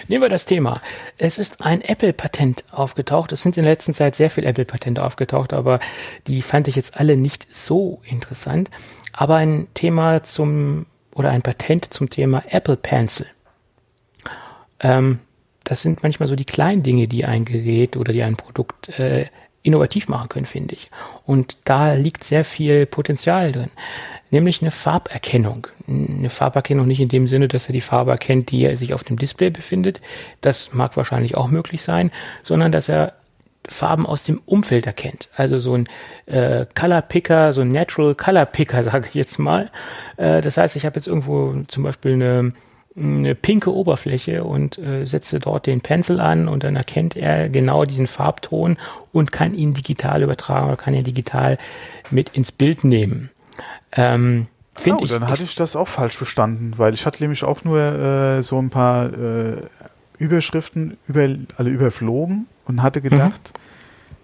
Nehmen wir das Thema. Es ist ein Apple-Patent aufgetaucht. Es sind in der letzten Zeit sehr viele Apple-Patente aufgetaucht, aber die fand ich jetzt alle nicht so interessant. Aber ein Thema zum oder ein Patent zum Thema Apple Pencil. Ähm, das sind manchmal so die kleinen Dinge, die ein Gerät oder die ein Produkt äh, innovativ machen können, finde ich. Und da liegt sehr viel Potenzial drin. Nämlich eine Farberkennung. Eine Farberkennung nicht in dem Sinne, dass er die Farbe erkennt, die sich auf dem Display befindet. Das mag wahrscheinlich auch möglich sein, sondern dass er Farben aus dem Umfeld erkennt. Also so ein äh, Color Picker, so ein Natural Color Picker, [LAUGHS] sage ich jetzt mal. Äh, das heißt, ich habe jetzt irgendwo zum Beispiel eine, eine pinke Oberfläche und äh, setze dort den Pencil an und dann erkennt er genau diesen Farbton und kann ihn digital übertragen oder kann ihn digital mit ins Bild nehmen. Ähm, oh, ich. dann hatte ich das auch falsch verstanden, weil ich hatte nämlich auch nur äh, so ein paar äh, Überschriften über, alle überflogen und hatte gedacht,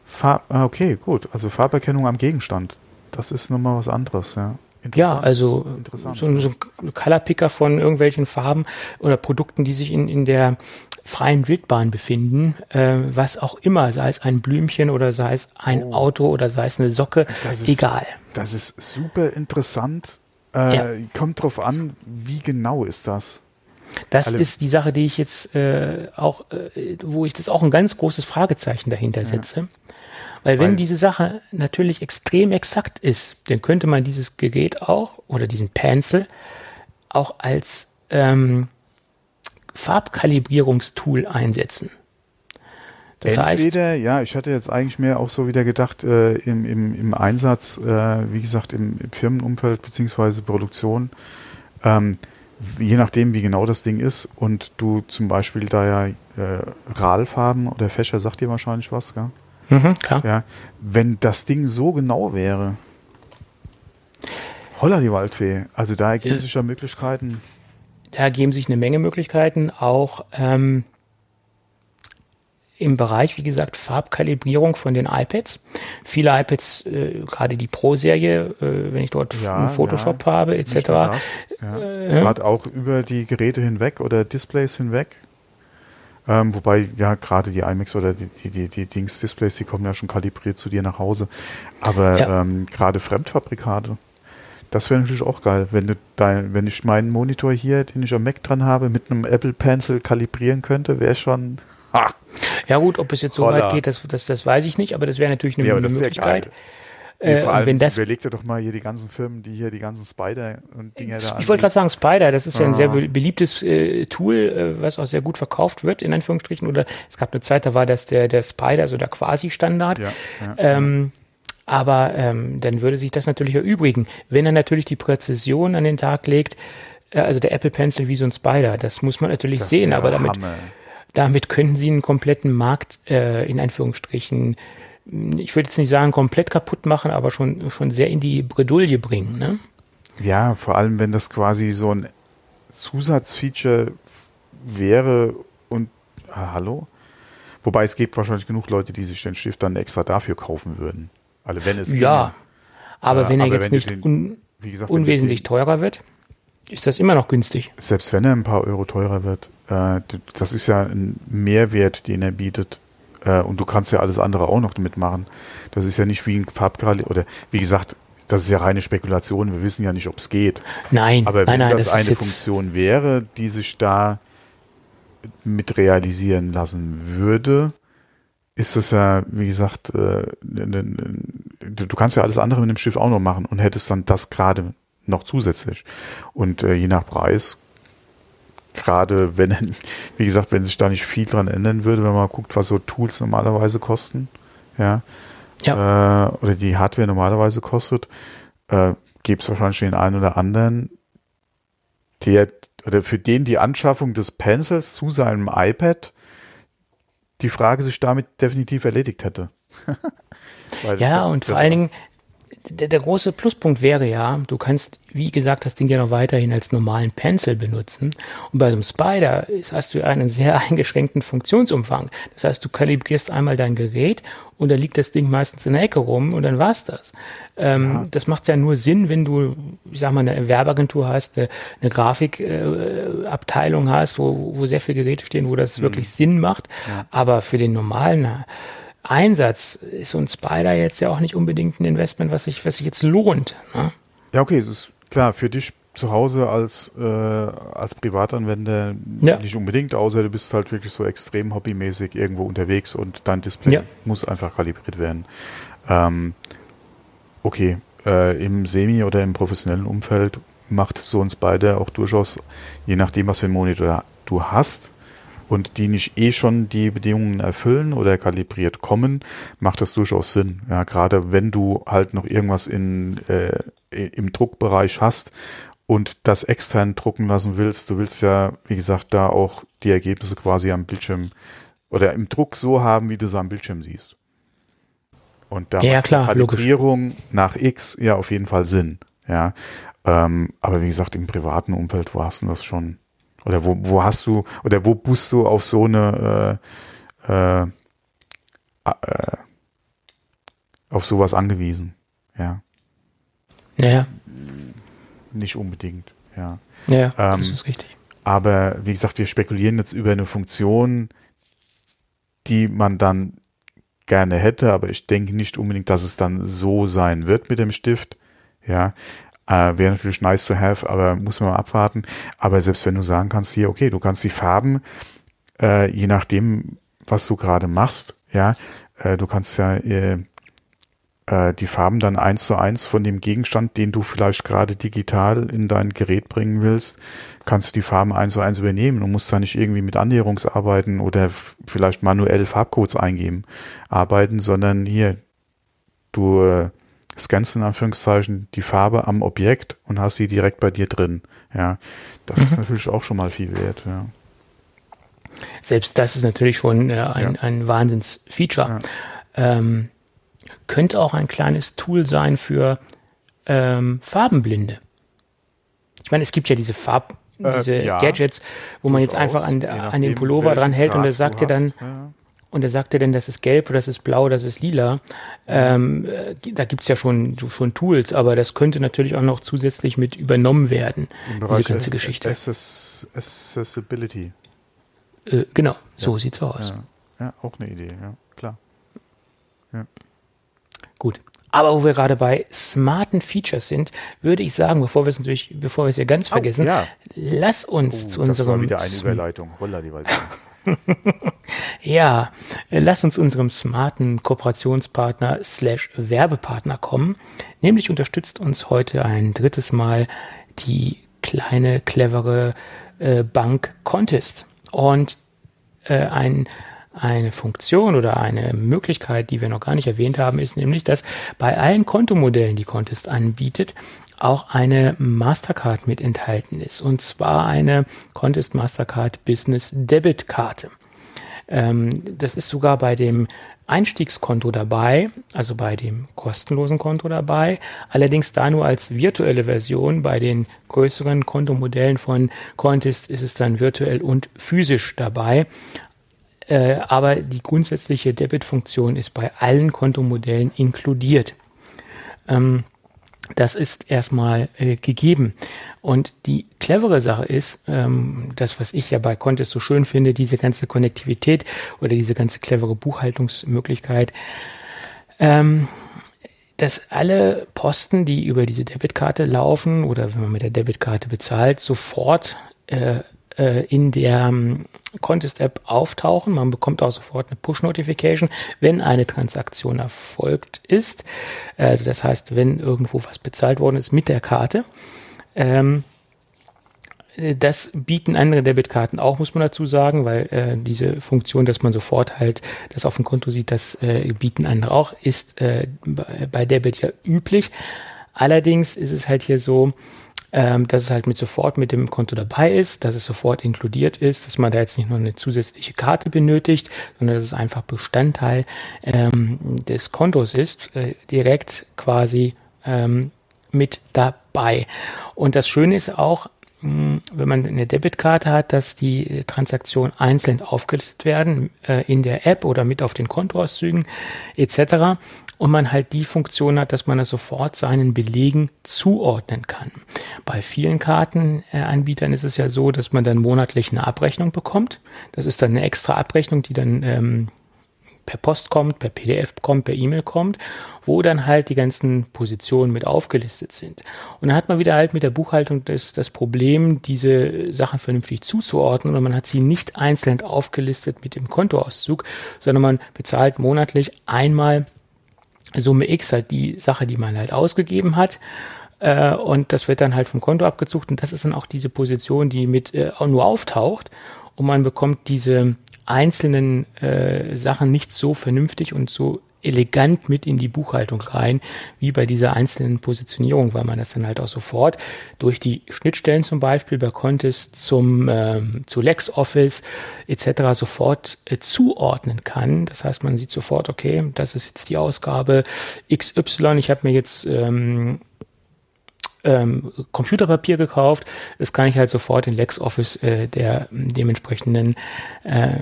Farb, ah, okay, gut, also Farberkennung am Gegenstand. Das ist nochmal was anderes, ja. Ja, also so, so ein Color Picker von irgendwelchen Farben oder Produkten, die sich in, in der freien Wildbahn befinden, äh, was auch immer, sei es ein Blümchen oder sei es ein Oh. Auto oder sei es eine Socke, Das ist- egal. Das ist super interessant. Äh, Ja. Kommt drauf an, wie genau ist das? Das alle- ist die Sache, die ich jetzt äh, auch, äh, wo ich das auch ein ganz großes Fragezeichen dahinter setze. Weil wenn Weil- diese Sache natürlich extrem exakt ist, dann könnte man dieses Gerät auch oder diesen Pencil auch als ähm, Farbkalibrierungstool einsetzen. Das heißt, Entweder, ja, ich hatte jetzt eigentlich mehr auch so wieder gedacht, äh, im, im, im Einsatz, äh, wie gesagt, im, im Firmenumfeld beziehungsweise Produktion, ähm, je nachdem, wie genau das Ding ist und du zum Beispiel da ja äh, RAL-Farben oder Fächer sagt dir wahrscheinlich was, gell? Mhm, klar. Ja, wenn das Ding so genau wäre, holla die Waldfee, also da ergeben Ja. sich ja Möglichkeiten. Da ergeben sich eine Menge Möglichkeiten, auch ähm, im Bereich, wie gesagt, Farbkalibrierung von den iPads. Viele iPads, äh, gerade die Pro-Serie, äh, wenn ich dort Ja, Photoshop ja. habe, etc., ja. Gerade auch über die Geräte hinweg oder Displays hinweg. Ähm, wobei ja gerade die iMacs oder die, die, die, die Dings-Displays, die kommen ja schon kalibriert zu dir nach Hause. Aber Ja. ähm, gerade Fremdfabrikate, das wäre natürlich auch geil, wenn du dein, wenn ich meinen Monitor hier, den ich am Mac dran habe, mit einem Apple Pencil kalibrieren könnte, wäre schon. Ha, Ja gut, ob es jetzt so Holla. weit geht, das, das, das weiß ich nicht, aber das wäre natürlich eine, ja, Möglichkeit. geil. Nee, Äh, vor und allem, wenn das, überleg dir doch mal hier die ganzen Firmen, die hier die ganzen Spider und Dinger da ich wollte gerade sagen, Spider, das ist ja ein Ah. sehr be- beliebtes äh, Tool, äh, was auch sehr gut verkauft wird, in Anführungsstrichen. Oder es gab eine Zeit, da war das der, der Spider, so der Quasi-Standard. Ja, ja. Ähm, aber ähm, dann würde sich das natürlich erübrigen. Wenn er natürlich die Präzision an den Tag legt, äh, also der Apple Pencil wie so ein Spider, das muss man natürlich Das sehen, aber damit, Hammer. damit können sie einen kompletten Markt äh, in Anführungsstrichen, mh, ich würde jetzt nicht sagen komplett kaputt machen, aber schon, schon sehr in die Bredouille bringen. Ne? Ja, vor allem, wenn das quasi so ein Zusatzfeature wäre und ah, hallo? Wobei es gibt wahrscheinlich genug Leute, die sich den Stift dann extra dafür kaufen würden. Also wenn es Ja, ginge. aber Äh, wenn er aber jetzt wenn nicht den- un, gesagt, unwesentlich den- teurer wird, ist das immer noch günstig. selbst wenn er ein paar Euro teurer wird, äh, das ist ja ein Mehrwert, den er bietet. Äh, und du kannst ja alles andere auch noch damit machen. Das ist ja nicht wie ein Farbgrad oder wie gesagt, das ist ja reine Spekulation. Wir wissen ja nicht, ob es geht. Nein, Aber wenn nein, nein, das, das, eine Funktion wäre, die sich da mit realisieren lassen würde, ist das ja, wie gesagt, äh, ne- ne- ne- du du kannst ja alles andere mit dem Schiff auch noch machen und hättest dann das gerade noch zusätzlich. Und äh, je nach Preis, gerade wenn, [LAUGHS] wie gesagt, wenn sich da nicht viel dran ändern würde, wenn man guckt, was so Tools normalerweise kosten, ja, ja, äh, oder die Hardware normalerweise kostet, äh, gibt es wahrscheinlich den einen oder anderen, der oder für den die Anschaffung des Pencils zu seinem iPad die Frage sich damit definitiv erledigt hätte. [LAUGHS] Ja, und vor allen Dingen, der, der, große Pluspunkt wäre ja, du kannst, wie gesagt, das Ding ja noch weiterhin als normalen Pencil benutzen. Und bei so einem Spider ist, hast du einen sehr [LAUGHS] eingeschränkten Funktionsumfang. Das heißt, du kalibrierst einmal dein Gerät und dann liegt das Ding meistens in der Ecke rum und dann war's das. Ähm, ja. Das macht ja nur Sinn, wenn du, ich sag mal, eine Werbeagentur hast, eine, eine Grafikabteilung äh, hast, wo, wo sehr viele Geräte stehen, wo das mhm. wirklich Sinn macht. Ja. Aber für den normalen Einsatz ist so ein Spider jetzt ja auch nicht unbedingt ein Investment, was sich, was sich jetzt lohnt. Ne? Ja, okay, es ist klar, für dich zu Hause als, äh, als Privatanwender ja. nicht unbedingt, außer du bist halt wirklich so extrem hobbymäßig irgendwo unterwegs und dein Display ja. muss einfach kalibriert werden. Ähm, okay, äh, im Semi- oder im professionellen Umfeld macht so ein Spider auch durchaus, je nachdem, was für einen Monitor du hast, und die nicht eh schon die Bedingungen erfüllen oder kalibriert kommen, macht das durchaus Sinn. Ja, gerade wenn du halt noch irgendwas in, äh, im Druckbereich hast und das extern drucken lassen willst, du willst ja, wie gesagt, da auch die Ergebnisse quasi am Bildschirm oder im Druck so haben, wie du es am Bildschirm siehst. Und da ja, macht klar, Kalibrierung logisch. nach X ja auf jeden Fall Sinn. Ja, ähm, aber wie gesagt, im privaten Umfeld war es das schon oder wo, wo hast du, oder wo bist du auf so eine, äh, äh, äh, auf sowas angewiesen? Ja. Naja. Nicht unbedingt, ja. Ja, ähm, das ist richtig. Aber wie gesagt, wir spekulieren jetzt über eine Funktion, die man dann gerne hätte, aber ich denke nicht unbedingt, dass es dann so sein wird mit dem Stift. Ja, äh, Wäre natürlich nice to have, aber muss man mal abwarten. Aber selbst wenn du sagen kannst, hier, okay, du kannst die Farben, äh, je nachdem, was du gerade machst, ja, äh, du kannst ja äh, äh, die Farben dann eins zu eins von dem Gegenstand, den du vielleicht gerade digital in dein Gerät bringen willst, kannst du die Farben eins zu eins übernehmen und musst da nicht irgendwie mit Annäherungsarbeiten oder vielleicht manuell Farbcodes eingeben arbeiten, sondern hier, du äh, scannst in Anführungszeichen die Farbe am Objekt und hast sie direkt bei dir drin. Ja, das mhm. ist natürlich auch schon mal viel wert. Ja. Selbst das ist natürlich schon äh, ein, ja. ein Wahnsinnsfeature. Ja. Ähm, könnte auch ein kleines Tool sein für ähm, Farbenblinde. Ich meine, es gibt ja diese Farb, äh, diese äh, ja, Gadgets, wo man jetzt einfach an, an den Pullover dran hält und der sagt dir dann, ja und er sagte denn, das ist gelb, das ist blau, das ist lila. Ähm, äh, da gibt's ja schon, schon Tools, aber das könnte natürlich auch noch zusätzlich mit übernommen werden, diese ganze Geschichte. Accessibility. Äh, genau, so ja. sieht's aus. Ja. ja. auch eine Idee, ja, klar. Ja. Gut. Aber wo wir gerade bei smarten Features sind, würde ich sagen, bevor wir es natürlich, bevor wir es ja ganz vergessen, oh, ja. lass uns oh, zu unserem. Das war wieder eine Überleitung. Holla die Waldung. [LAUGHS] [LAUGHS] ja, lass uns unserem smarten Kooperationspartner slash Werbepartner kommen. Nämlich unterstützt uns heute ein drittes Mal die kleine, clevere äh, Bank Contest. Und äh, ein eine Funktion oder eine Möglichkeit, die wir noch gar nicht erwähnt haben, ist nämlich, dass bei allen Kontomodellen, die Contest anbietet, auch eine Mastercard mit enthalten ist. Und zwar eine Contest Mastercard Business Debit Karte. Ähm, das ist sogar bei dem Einstiegskonto dabei, also bei dem kostenlosen Konto dabei, allerdings da nur als virtuelle Version. Bei den größeren Kontomodellen von Contest ist es dann virtuell und physisch dabei. Äh, aber die grundsätzliche Debit-Funktion ist bei allen Kontomodellen inkludiert. Ähm, das ist erstmal äh, gegeben. Und die clevere Sache ist, ähm, das, was ich ja bei Contest so schön finde, diese ganze Konnektivität oder diese ganze clevere Buchhaltungsmöglichkeit, ähm, dass alle Posten, die über diese Debitkarte laufen oder wenn man mit der Debitkarte bezahlt, sofort äh, äh, in der ähm, Contest-App auftauchen. Man bekommt auch sofort eine Push-Notification, wenn eine Transaktion erfolgt ist. Also das heißt, wenn irgendwo was bezahlt worden ist mit der Karte. Ähm, das bieten andere Debitkarten auch, muss man dazu sagen, weil äh, diese Funktion, dass man sofort halt das auf dem Konto sieht, das äh, bieten andere auch, ist äh, bei Debit ja üblich. Allerdings ist es halt hier so, ähm, dass es halt mit sofort mit dem Konto dabei ist, dass es sofort inkludiert ist, dass man da jetzt nicht nur eine zusätzliche Karte benötigt, sondern dass es einfach Bestandteil ähm, des Kontos ist, äh, direkt quasi ähm, mit dabei. Und das Schöne ist auch, wenn man eine Debitkarte hat, dass die Transaktionen einzeln aufgelistet werden äh, in der App oder mit auf den Kontoauszügen etc. Und man halt die Funktion hat, dass man das sofort seinen Belegen zuordnen kann. Bei vielen Kartenanbietern ist es ja so, dass man dann monatlich eine Abrechnung bekommt. Das ist dann eine extra Abrechnung, die dann ähm, per Post kommt, per PDF kommt, per E-Mail kommt, wo dann halt die ganzen Positionen mit aufgelistet sind. Und dann hat man wieder halt mit der Buchhaltung das, das Problem, diese Sachen vernünftig zuzuordnen. Und man hat sie nicht einzeln aufgelistet mit dem Kontoauszug, sondern man bezahlt monatlich einmal Summe X, halt die Sache, die man halt ausgegeben hat. Äh, und das wird dann halt vom Konto abgezogen und das ist dann auch diese Position, die mit äh, nur auftaucht. Und man bekommt diese einzelnen äh, Sachen nicht so vernünftig und so elegant mit in die Buchhaltung rein, wie bei dieser einzelnen Positionierung, weil man das dann halt auch sofort durch die Schnittstellen zum Beispiel bei Contest zum ähm, zu LexOffice etc. sofort äh, zuordnen kann. Das heißt, man sieht sofort, okay, das ist jetzt die Ausgabe XY. Ich habe mir jetzt ähm, ähm, Computerpapier gekauft. Das kann ich halt sofort in LexOffice äh, der dementsprechenden äh,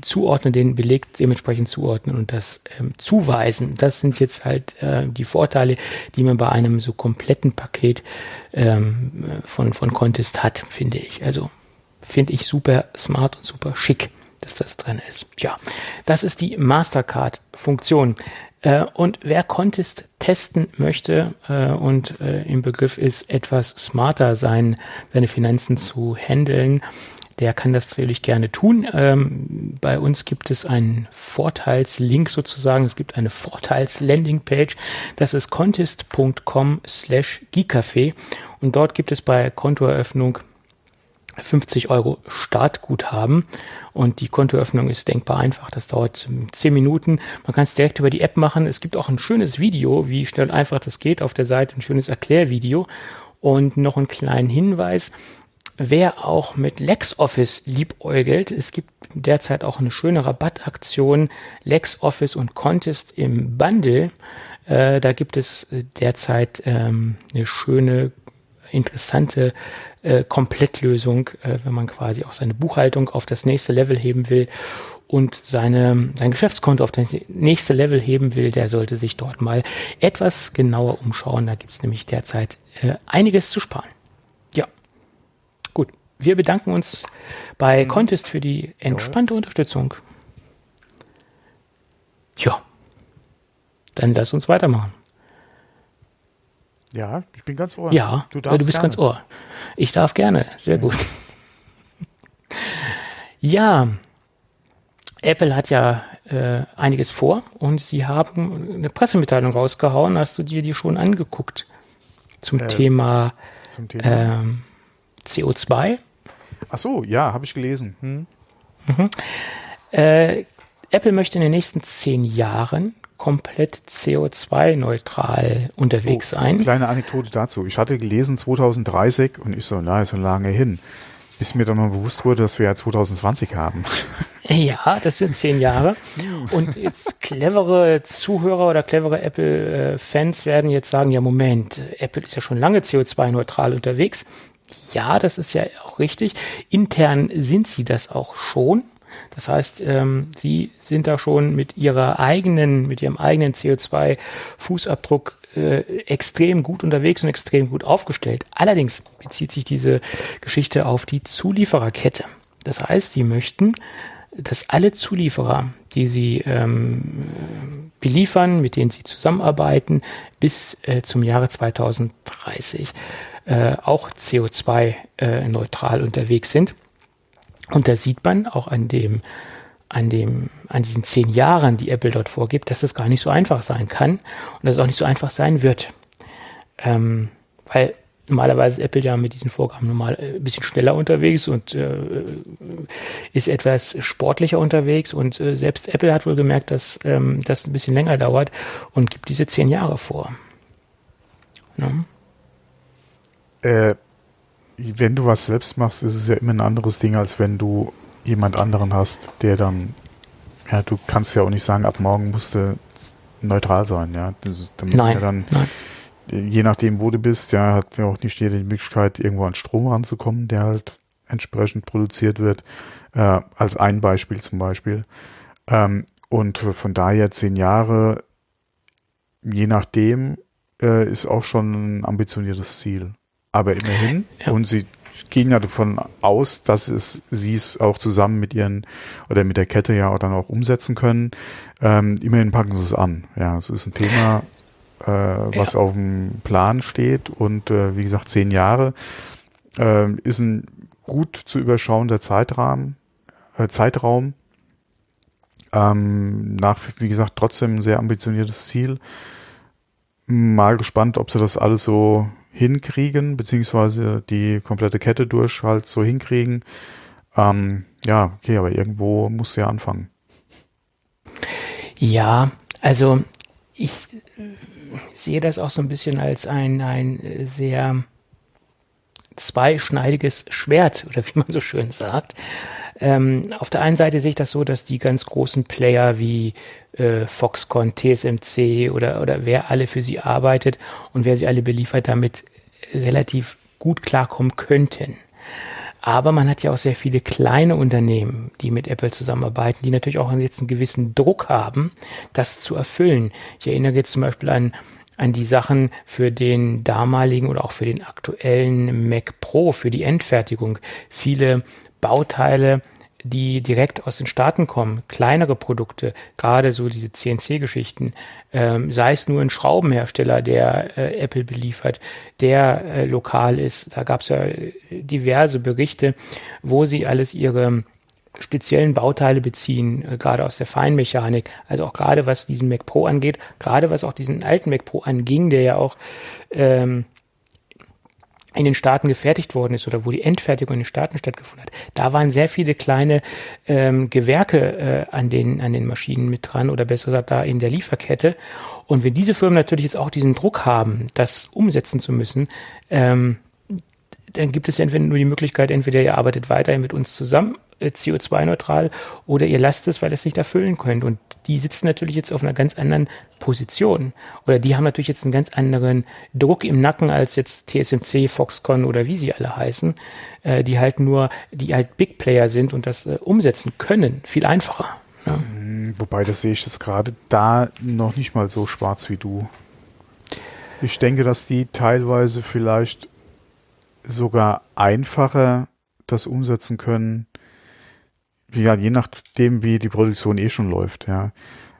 zuordnen, den Beleg dementsprechend zuordnen und das ähm, zuweisen. Das sind jetzt halt äh, die Vorteile, die man bei einem so kompletten Paket ähm, von, von Contest hat, finde ich. Also finde ich super smart und super schick dass das drin ist. Ja, das ist die Mastercard-Funktion. Äh, und wer Contest testen möchte äh, und äh, im Begriff ist, etwas smarter sein, seine Finanzen zu handeln, der kann das natürlich gerne tun. Ähm, bei uns gibt es einen Vorteilslink sozusagen. Es gibt eine Vorteils-Landingpage. Das ist contest.com slash geekcafé. Und dort gibt es bei Kontoeröffnung 50 Euro Startguthaben und die Kontoöffnung ist denkbar einfach. Das dauert 10 Minuten. Man kann es direkt über die App machen. Es gibt auch ein schönes Video, wie schnell und einfach das geht. Auf der Seite ein schönes Erklärvideo und noch einen kleinen Hinweis. Wer auch mit LexOffice liebäugelt, es gibt derzeit auch eine schöne Rabattaktion LexOffice und Contest im Bundle. Äh, da gibt es derzeit ähm, eine schöne, interessante äh, Komplettlösung, äh, wenn man quasi auch seine Buchhaltung auf das nächste Level heben will und seine, sein Geschäftskonto auf das nächste Level heben will, der sollte sich dort mal etwas genauer umschauen. Da gibt es nämlich derzeit äh, einiges zu sparen. Ja, gut. Wir bedanken uns bei mhm. Contest für die entspannte Unterstützung. Ja, dann lass uns weitermachen. Ja, ich bin ganz ohr. Ja, du, du bist gerne. ganz ohr. Ich darf gerne. Sehr gut. [LAUGHS] ja, Apple hat ja äh, einiges vor und sie haben eine Pressemitteilung rausgehauen. Hast du dir die schon angeguckt zum äh, Thema, zum Thema? Ähm, CO2? Ach so, ja, habe ich gelesen. Hm. Mhm. Äh, Apple möchte in den nächsten zehn Jahren komplett CO2-neutral unterwegs oh, sein. Kleine Anekdote dazu. Ich hatte gelesen 2030 und ich so, na, ist so lange hin. Bis mir dann mal bewusst wurde, dass wir ja 2020 haben. [LAUGHS] Ja, das sind zehn Jahre. Und jetzt clevere Zuhörer oder clevere Apple-Fans werden jetzt sagen, ja, Moment, Apple ist ja schon lange CO2-neutral unterwegs. Ja, das ist ja auch richtig. Intern sind sie das auch schon. Das heißt, ähm, sie sind da schon mit ihrer eigenen, mit ihrem eigenen CO2-Fußabdruck äh, extrem gut unterwegs und extrem gut aufgestellt. Allerdings bezieht sich diese Geschichte auf die Zuliefererkette. Das heißt, sie möchten, dass alle Zulieferer, die sie ähm, beliefern, mit denen sie zusammenarbeiten, bis äh, zum Jahre 2030 äh, auch CO2-neutral äh, unterwegs sind. Und da sieht man auch an dem, an dem, an diesen zehn Jahren, die Apple dort vorgibt, dass das gar nicht so einfach sein kann und dass es auch nicht so einfach sein wird. Ähm, weil normalerweise ist Apple ja mit diesen Vorgaben normal äh, ein bisschen schneller unterwegs und äh, ist etwas sportlicher unterwegs und äh, selbst Apple hat wohl gemerkt, dass ähm, das ein bisschen länger dauert und gibt diese zehn Jahre vor. Ne? äh, wenn du was selbst machst, ist es ja immer ein anderes Ding, als wenn du jemand anderen hast, der dann, ja, du kannst ja auch nicht sagen, ab morgen musst du neutral sein, ja. Das, da nein, ja dann, nein. je nachdem, wo du bist, ja, hat ja auch nicht jeder die Möglichkeit, irgendwo an Strom ranzukommen, der halt entsprechend produziert wird, äh, als ein Beispiel zum Beispiel. Ähm, und von daher zehn Jahre, je nachdem, äh, ist auch schon ein ambitioniertes Ziel. Aber immerhin, ja. und sie gehen ja davon aus, dass es sie es auch zusammen mit ihren oder mit der Kette ja auch dann auch umsetzen können. Ähm, immerhin packen sie es an. Ja, es ist ein Thema, äh, was ja. auf dem Plan steht und äh, wie gesagt zehn Jahre äh, ist ein gut zu überschauender Zeitrahmen, äh, Zeitraum. Ähm, nach, wie gesagt, trotzdem ein sehr ambitioniertes Ziel. Mal gespannt, ob sie das alles so hinkriegen, beziehungsweise die komplette Kette durch halt so hinkriegen. Ähm, ja, okay, aber irgendwo musst du ja anfangen. Ja, also ich sehe das auch so ein bisschen als ein, ein sehr zweischneidiges Schwert oder wie man so schön sagt. Ähm, auf der einen Seite sehe ich das so, dass die ganz großen Player wie äh, Foxconn, TSMC oder, oder wer alle für sie arbeitet und wer sie alle beliefert, damit relativ gut klarkommen könnten. Aber man hat ja auch sehr viele kleine Unternehmen, die mit Apple zusammenarbeiten, die natürlich auch jetzt einen gewissen Druck haben, das zu erfüllen. Ich erinnere jetzt zum Beispiel an an die Sachen für den damaligen oder auch für den aktuellen Mac Pro, für die Endfertigung. Viele Bauteile, die direkt aus den Staaten kommen, kleinere Produkte, gerade so diese CNC-Geschichten, ähm, sei es nur ein Schraubenhersteller, der äh, Apple beliefert, der äh, lokal ist. Da gab es ja äh, diverse Berichte, wo sie alles ihre speziellen Bauteile beziehen, äh, gerade aus der Feinmechanik, also auch gerade was diesen Mac Pro angeht, gerade was auch diesen alten Mac Pro anging, der ja auch ähm, in den Staaten gefertigt worden ist oder wo die Endfertigung in den Staaten stattgefunden hat, da waren sehr viele kleine ähm, Gewerke äh, an, den, an den Maschinen mit dran oder besser gesagt da in der Lieferkette. Und wenn diese Firmen natürlich jetzt auch diesen Druck haben, das umsetzen zu müssen, ähm, dann gibt es entweder nur die Möglichkeit, entweder ihr arbeitet weiterhin mit uns zusammen CO2-neutral oder ihr lasst es, weil ihr es nicht erfüllen könnt. Und die sitzen natürlich jetzt auf einer ganz anderen Position. Oder die haben natürlich jetzt einen ganz anderen Druck im Nacken als jetzt TSMC, Foxconn oder wie sie alle heißen, äh, die halt nur, die halt Big Player sind und das äh, umsetzen können. Viel einfacher. Ja. Hm, wobei, das sehe ich jetzt gerade da noch nicht mal so schwarz wie du. Ich denke, dass die teilweise vielleicht sogar einfacher das umsetzen können, ja, je nachdem, wie die Produktion eh schon läuft, ja,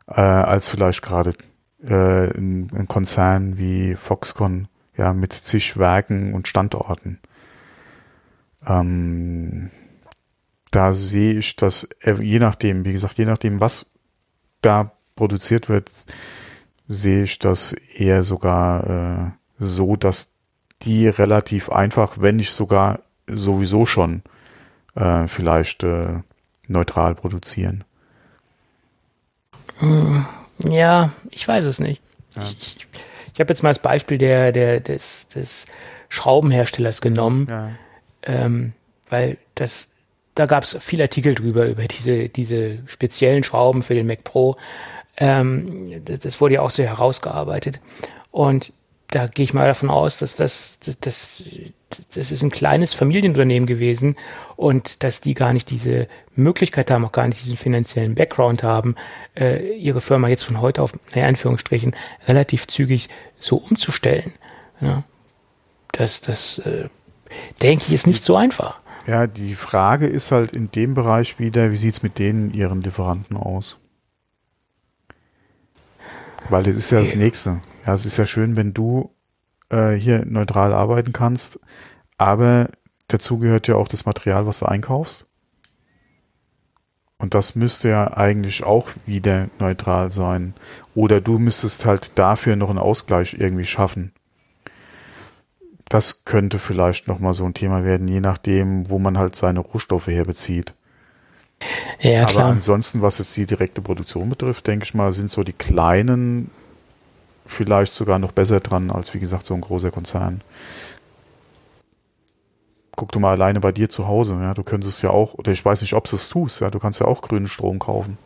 äh, als vielleicht gerade äh, ein, ein Konzern wie Foxconn, ja, mit zig Werken und Standorten. Ähm, da sehe ich das, äh, je nachdem, wie gesagt, je nachdem, was da produziert wird, sehe ich das eher sogar äh, so, dass die relativ einfach, wenn nicht sogar sowieso schon äh, vielleicht äh, neutral produzieren? Hm, ja, ich weiß es nicht. Ja. Ich, ich, ich habe jetzt mal das Beispiel der, der, des, des Schraubenherstellers genommen, ja. ähm, weil das, da gab es viele Artikel drüber, über diese, diese speziellen Schrauben für den Mac Pro. Ähm, das, das wurde ja auch sehr herausgearbeitet. Und da gehe ich mal davon aus, dass das, das, das, das ist ein kleines Familienunternehmen gewesen und dass die gar nicht diese Möglichkeit haben, auch gar nicht diesen finanziellen Background haben, äh, ihre Firma jetzt von heute auf, in Anführungsstrichen, relativ zügig so umzustellen. Ja, das, das äh, denke ich, ist nicht so einfach. Ja, die Frage ist halt in dem Bereich wieder, wie sieht's mit denen, ihren Lieferanten aus? Weil das ist ja das Nächste. Ja, es ist ja schön, wenn du äh, hier neutral arbeiten kannst, aber dazu gehört ja auch das Material, was du einkaufst. Und das müsste ja eigentlich auch wieder neutral sein. Oder du müsstest halt dafür noch einen Ausgleich irgendwie schaffen. Das könnte vielleicht nochmal so ein Thema werden, je nachdem, wo man halt seine Rohstoffe herbezieht. Ja, Aber klar. ansonsten, was jetzt die direkte Produktion betrifft, denke ich mal, sind so die kleinen vielleicht sogar noch besser dran als, wie gesagt, so ein großer Konzern. guck du mal alleine bei dir zu Hause, ja, du könntest ja auch, oder ich weiß nicht, ob du es tust, ja, du kannst ja auch grünen Strom kaufen.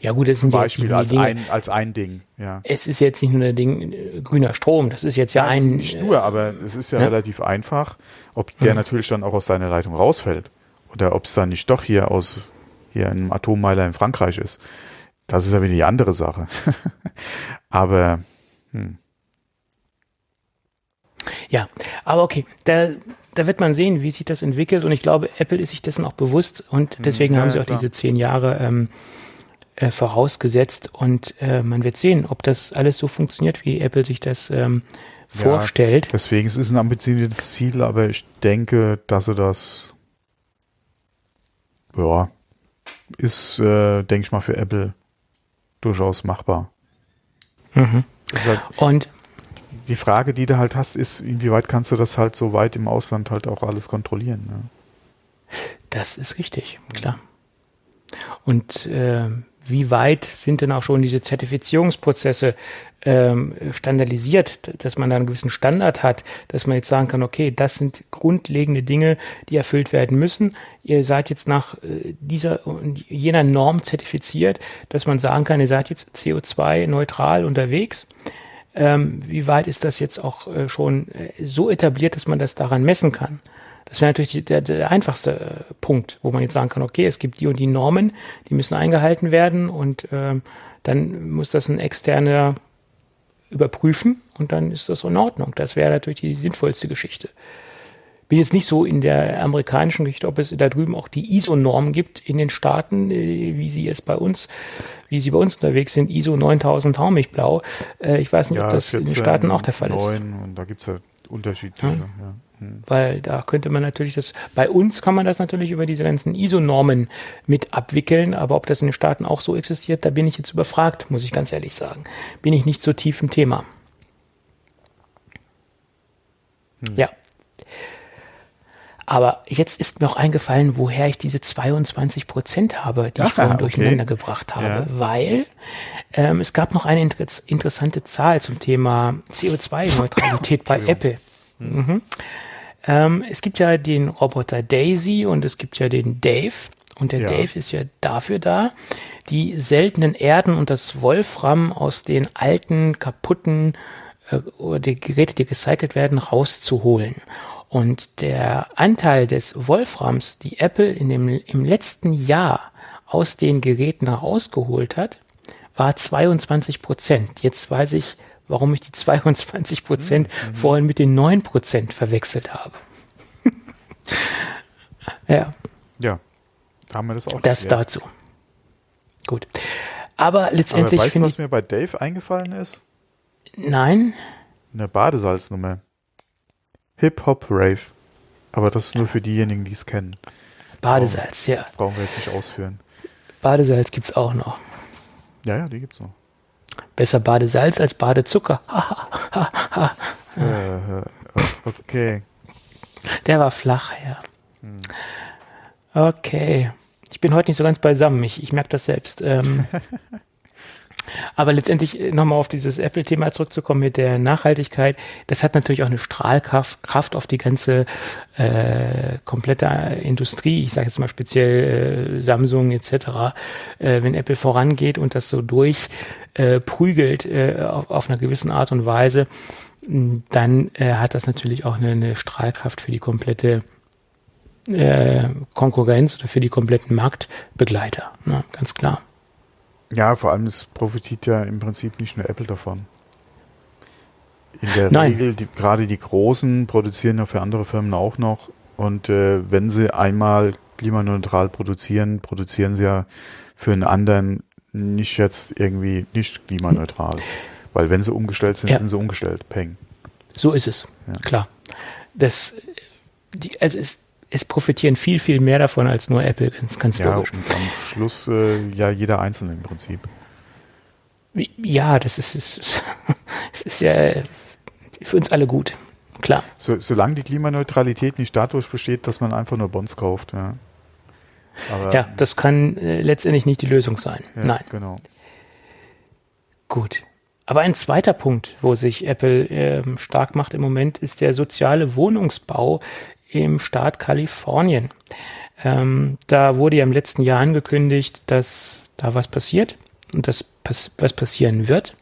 Ja gut, das sind ja Beispiel nur als Dinge. ein, als ein Ding, ja. Es ist jetzt nicht nur der Ding äh, grüner Strom, das ist jetzt ja ein Nicht nur, aber es ist ja, ja. relativ einfach, ob der natürlich dann auch aus deiner Leitung rausfällt oder ob es dann nicht doch hier aus hier einem Atommeiler in Frankreich ist. Das ist ja wieder die andere Sache. [LAUGHS] aber hm, Ja, aber okay, da, da wird man sehen, wie sich das entwickelt und ich glaube, Apple ist sich dessen auch bewusst und deswegen ja, haben sie ja, auch klar. diese zehn Jahre ähm, äh, vorausgesetzt und äh, man wird sehen, ob das alles so funktioniert, wie Apple sich das ähm, Ja. vorstellt. deswegen es ist ein ambitioniertes Ziel, aber ich denke, dass sie das ja ist, äh, denke ich mal, für Apple durchaus machbar. Mhm. Halt Und die Frage, die du halt hast, ist, inwieweit kannst du das halt so weit im Ausland halt auch alles kontrollieren? Ne? Das ist richtig, klar. Und äh, wie weit sind denn auch schon diese Zertifizierungsprozesse ähm, standardisiert, dass man da einen gewissen Standard hat, dass man jetzt sagen kann, okay, das sind grundlegende Dinge, die erfüllt werden müssen. Ihr seid jetzt nach äh, dieser und jener Norm zertifiziert, dass man sagen kann, ihr seid jetzt CO2-neutral unterwegs. Ähm, wie weit ist das jetzt auch äh, schon äh, so etabliert, dass man das daran messen kann? Das wäre natürlich die, der, der einfachste äh, Punkt, wo man jetzt sagen kann, okay, es gibt die und die Normen, die müssen eingehalten werden und ähm, dann muss das ein externer überprüfen und dann ist das in Ordnung. Das wäre natürlich die sinnvollste Geschichte. Bin jetzt nicht so in der amerikanischen Geschichte, ob es da drüben auch die ISO-Norm gibt in den Staaten, äh, wie sie es bei uns, wie sie bei uns unterwegs sind, ISO 9000 Taumilchblau. Äh, ich weiß nicht, ob das in den 14, Staaten auch der Fall ist. 9, und da gibt's ja unterschiedliche. Ja. Hm. Weil da könnte man natürlich das, bei uns kann man das natürlich über diese ganzen ISO-Normen mit abwickeln, aber ob das in den Staaten auch so existiert, da bin ich jetzt überfragt, muss ich ganz ehrlich sagen. Bin ich nicht so tief im Thema. Ja. Aber jetzt ist mir auch eingefallen, woher ich diese 22 Prozent habe, die ich Ah, vorhin okay. durcheinander gebracht habe. Ja. Weil ähm, es gab noch eine inter interessante Zahl zum Thema CO2-Neutralität bei Apple. Mhm. Ähm, es gibt ja den Roboter Daisy und es gibt ja den Dave. Und der Ja. Dave ist ja dafür da, die seltenen Erden und das Wolfram aus den alten, kaputten äh, oder die Geräte, die recycelt werden, rauszuholen. Und der Anteil des Wolframs, die Apple in dem, im letzten Jahr aus den Geräten herausgeholt hat, war 22 Prozent. Jetzt weiß ich, warum ich die 22 Prozent vorhin mit den 9 Prozent verwechselt habe. [LAUGHS] ja, ja, da haben wir das auch das geklärt. dazu. Gut. Aber Aber letztendlich weißt du, was mir bei Dave eingefallen ist? nein, Eine Badesalznummer. Hip-Hop-Rave. Aber das ist nur für diejenigen, die es kennen. Badesalz, ja. Brauchen wir jetzt nicht ausführen. Badesalz gibt's auch noch. Ja, ja, die gibt's noch. Besser Badesalz als Badezucker. [LAUGHS] Äh, okay. Der war flach, ja. Hm. Okay. Ich bin heute nicht so ganz beisammen. Ich, ich merke das selbst. Ähm, [LAUGHS] aber letztendlich nochmal auf dieses Apple-Thema zurückzukommen mit der Nachhaltigkeit. Das hat natürlich auch eine Strahlkraft Kraft auf die ganze äh, komplette Industrie. Ich sage jetzt mal speziell äh, Samsung etc. Äh, wenn Apple vorangeht und das so durchprügelt äh, äh, auf, auf einer gewissen Art und Weise, dann äh, hat das natürlich auch eine, eine Strahlkraft für die komplette äh, Konkurrenz oder für die kompletten Marktbegleiter. Ne? Ganz klar. Ja, vor allem es profitiert ja im Prinzip nicht nur Apple davon. In der Nein. Regel, die, gerade die Großen produzieren ja für andere Firmen auch noch. Und äh, wenn sie einmal klimaneutral produzieren, produzieren sie ja für einen anderen nicht jetzt irgendwie nicht klimaneutral. Weil wenn sie umgestellt sind, Ja. sind sie umgestellt. Peng. So ist es. Ja. Klar. Das, die, also es, es profitieren viel, viel mehr davon als nur Apple, ganz, ganz Ja, logisch. und am Schluss äh, ja jeder Einzelne im Prinzip. Ja, das ist, ist, [LAUGHS] es ist ja für uns alle gut. Klar. So, solange die Klimaneutralität nicht dadurch besteht, dass man einfach nur Bonds kauft. Ja, Aber, Ja, das kann äh, letztendlich nicht die Lösung sein. ja, Nein. Genau. Gut. Aber ein zweiter Punkt, wo sich Apple äh, stark macht im Moment, ist der soziale Wohnungsbau im Staat Kalifornien. Ähm, da wurde ja im letzten Jahr angekündigt, dass da was passiert und dass was passieren wird.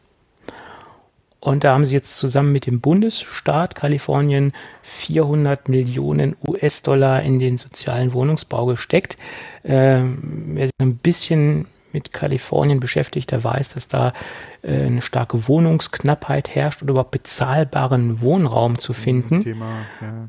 Und da haben sie jetzt zusammen mit dem Bundesstaat Kalifornien 400 Millionen US-Dollar in den sozialen Wohnungsbau gesteckt. Ähm, wer sich ein bisschen mit Kalifornien beschäftigt, der weiß, dass da äh, eine starke Wohnungsknappheit herrscht oder überhaupt bezahlbaren Wohnraum zu finden. Thema, ja.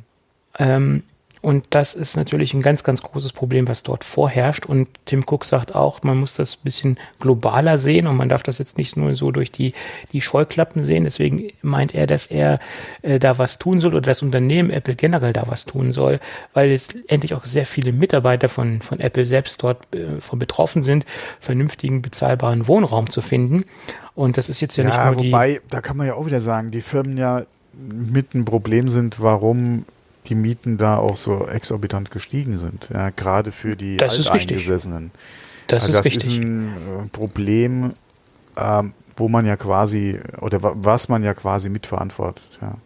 Ähm, und das ist natürlich ein ganz, ganz großes Problem, was dort vorherrscht. Und Tim Cook sagt auch, man muss das ein bisschen globaler sehen und man darf das jetzt nicht nur so durch die, die Scheuklappen sehen. Deswegen meint er, dass er äh, da was tun soll oder das Unternehmen Apple generell da was tun soll, weil jetzt endlich auch sehr viele Mitarbeiter von, von Apple selbst dort äh, von betroffen sind, vernünftigen, bezahlbaren Wohnraum zu finden. Und das ist jetzt ja, ja nicht nur wobei, die. da kann man ja auch wieder sagen, die Firmen ja mit ein Problem sind, warum die Mieten da auch so exorbitant gestiegen sind. Ja, gerade für die das Alteingesessenen. Das, also ist, das richtig. ist ein äh, Problem, ähm, wo man ja quasi, oder was man ja quasi mitverantwortet, ja.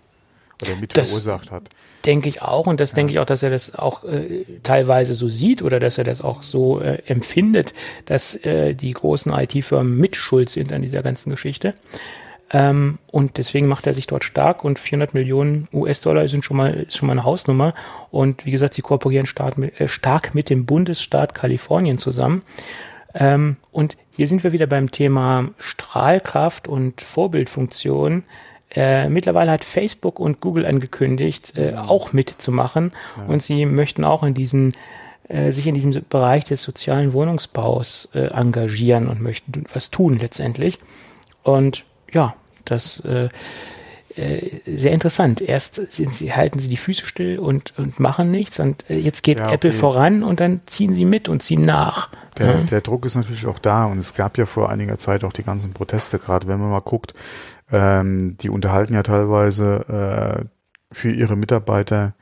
Oder mitverursacht hat. Denke ich auch und das ja. denke ich auch, dass er das auch äh, teilweise so sieht oder dass er das auch so äh, empfindet, dass äh, die großen IT-Firmen mitschuld sind an dieser ganzen Geschichte. Ähm, und deswegen macht er sich dort stark und 400 Millionen US-Dollar sind schon mal, ist schon mal eine Hausnummer. Und wie gesagt, sie kooperieren stark mit, äh, stark mit dem Bundesstaat Kalifornien zusammen. Ähm, und hier sind wir wieder beim Thema Strahlkraft und Vorbildfunktion. Äh, mittlerweile hat Facebook und Google angekündigt, äh, auch mitzumachen. Ja. Und sie möchten auch in diesen äh, sich in diesem Bereich des sozialen Wohnungsbaus äh, engagieren und möchten was tun letztendlich. Und ja, das äh, äh, sehr interessant. Erst sie, halten sie die Füße still und, und machen nichts und äh, jetzt geht ja, okay. Apple voran und dann ziehen sie mit und ziehen nach. Der, ja. der Druck ist natürlich auch da und es gab ja vor einiger Zeit auch die ganzen Proteste, gerade wenn man mal guckt, ähm, die unterhalten ja teilweise äh, für ihre Mitarbeiter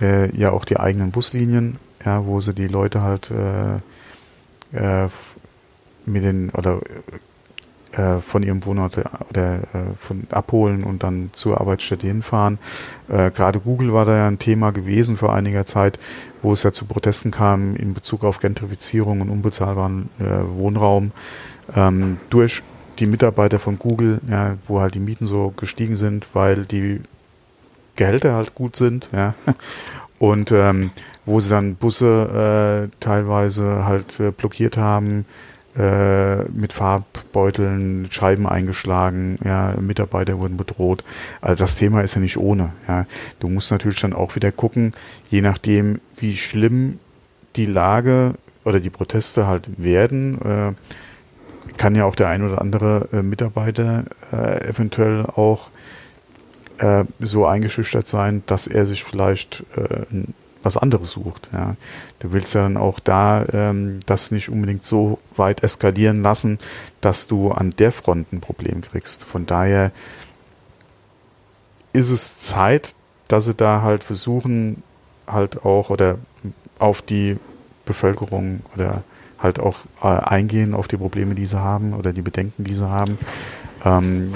äh, ja auch die eigenen Buslinien, ja, wo sie die Leute halt äh, äh, mit den oder äh, von ihrem Wohnort oder äh, von abholen und dann zur Arbeitsstätte hinfahren. Äh, Gerade Google war da ja ein Thema gewesen vor einiger Zeit, wo es ja zu Protesten kam in Bezug auf Gentrifizierung und unbezahlbaren äh, Wohnraum ähm, durch die Mitarbeiter von Google, ja, wo halt die Mieten so gestiegen sind, weil die Gehälter halt gut sind, ja. [LAUGHS] Und ähm, wo sie dann Busse äh, teilweise halt äh, blockiert haben, äh, mit Farbbeuteln, Scheiben eingeschlagen, ja, Mitarbeiter wurden bedroht. Also das Thema ist ja nicht ohne. Ja. Du musst natürlich dann auch wieder gucken, je nachdem, wie schlimm die Lage oder die Proteste halt werden, äh, kann ja auch der ein oder andere äh, Mitarbeiter äh, eventuell auch äh, so eingeschüchtert sein, dass er sich vielleicht äh, was anderes sucht. Ja. Du willst ja dann auch da ähm, das nicht unbedingt so weit eskalieren lassen, dass du an der Front ein Problem kriegst. Von daher ist es Zeit, dass sie da halt versuchen, halt auch oder auf die Bevölkerung oder halt auch äh, eingehen auf die Probleme, die sie haben oder die Bedenken, die sie haben. Ähm,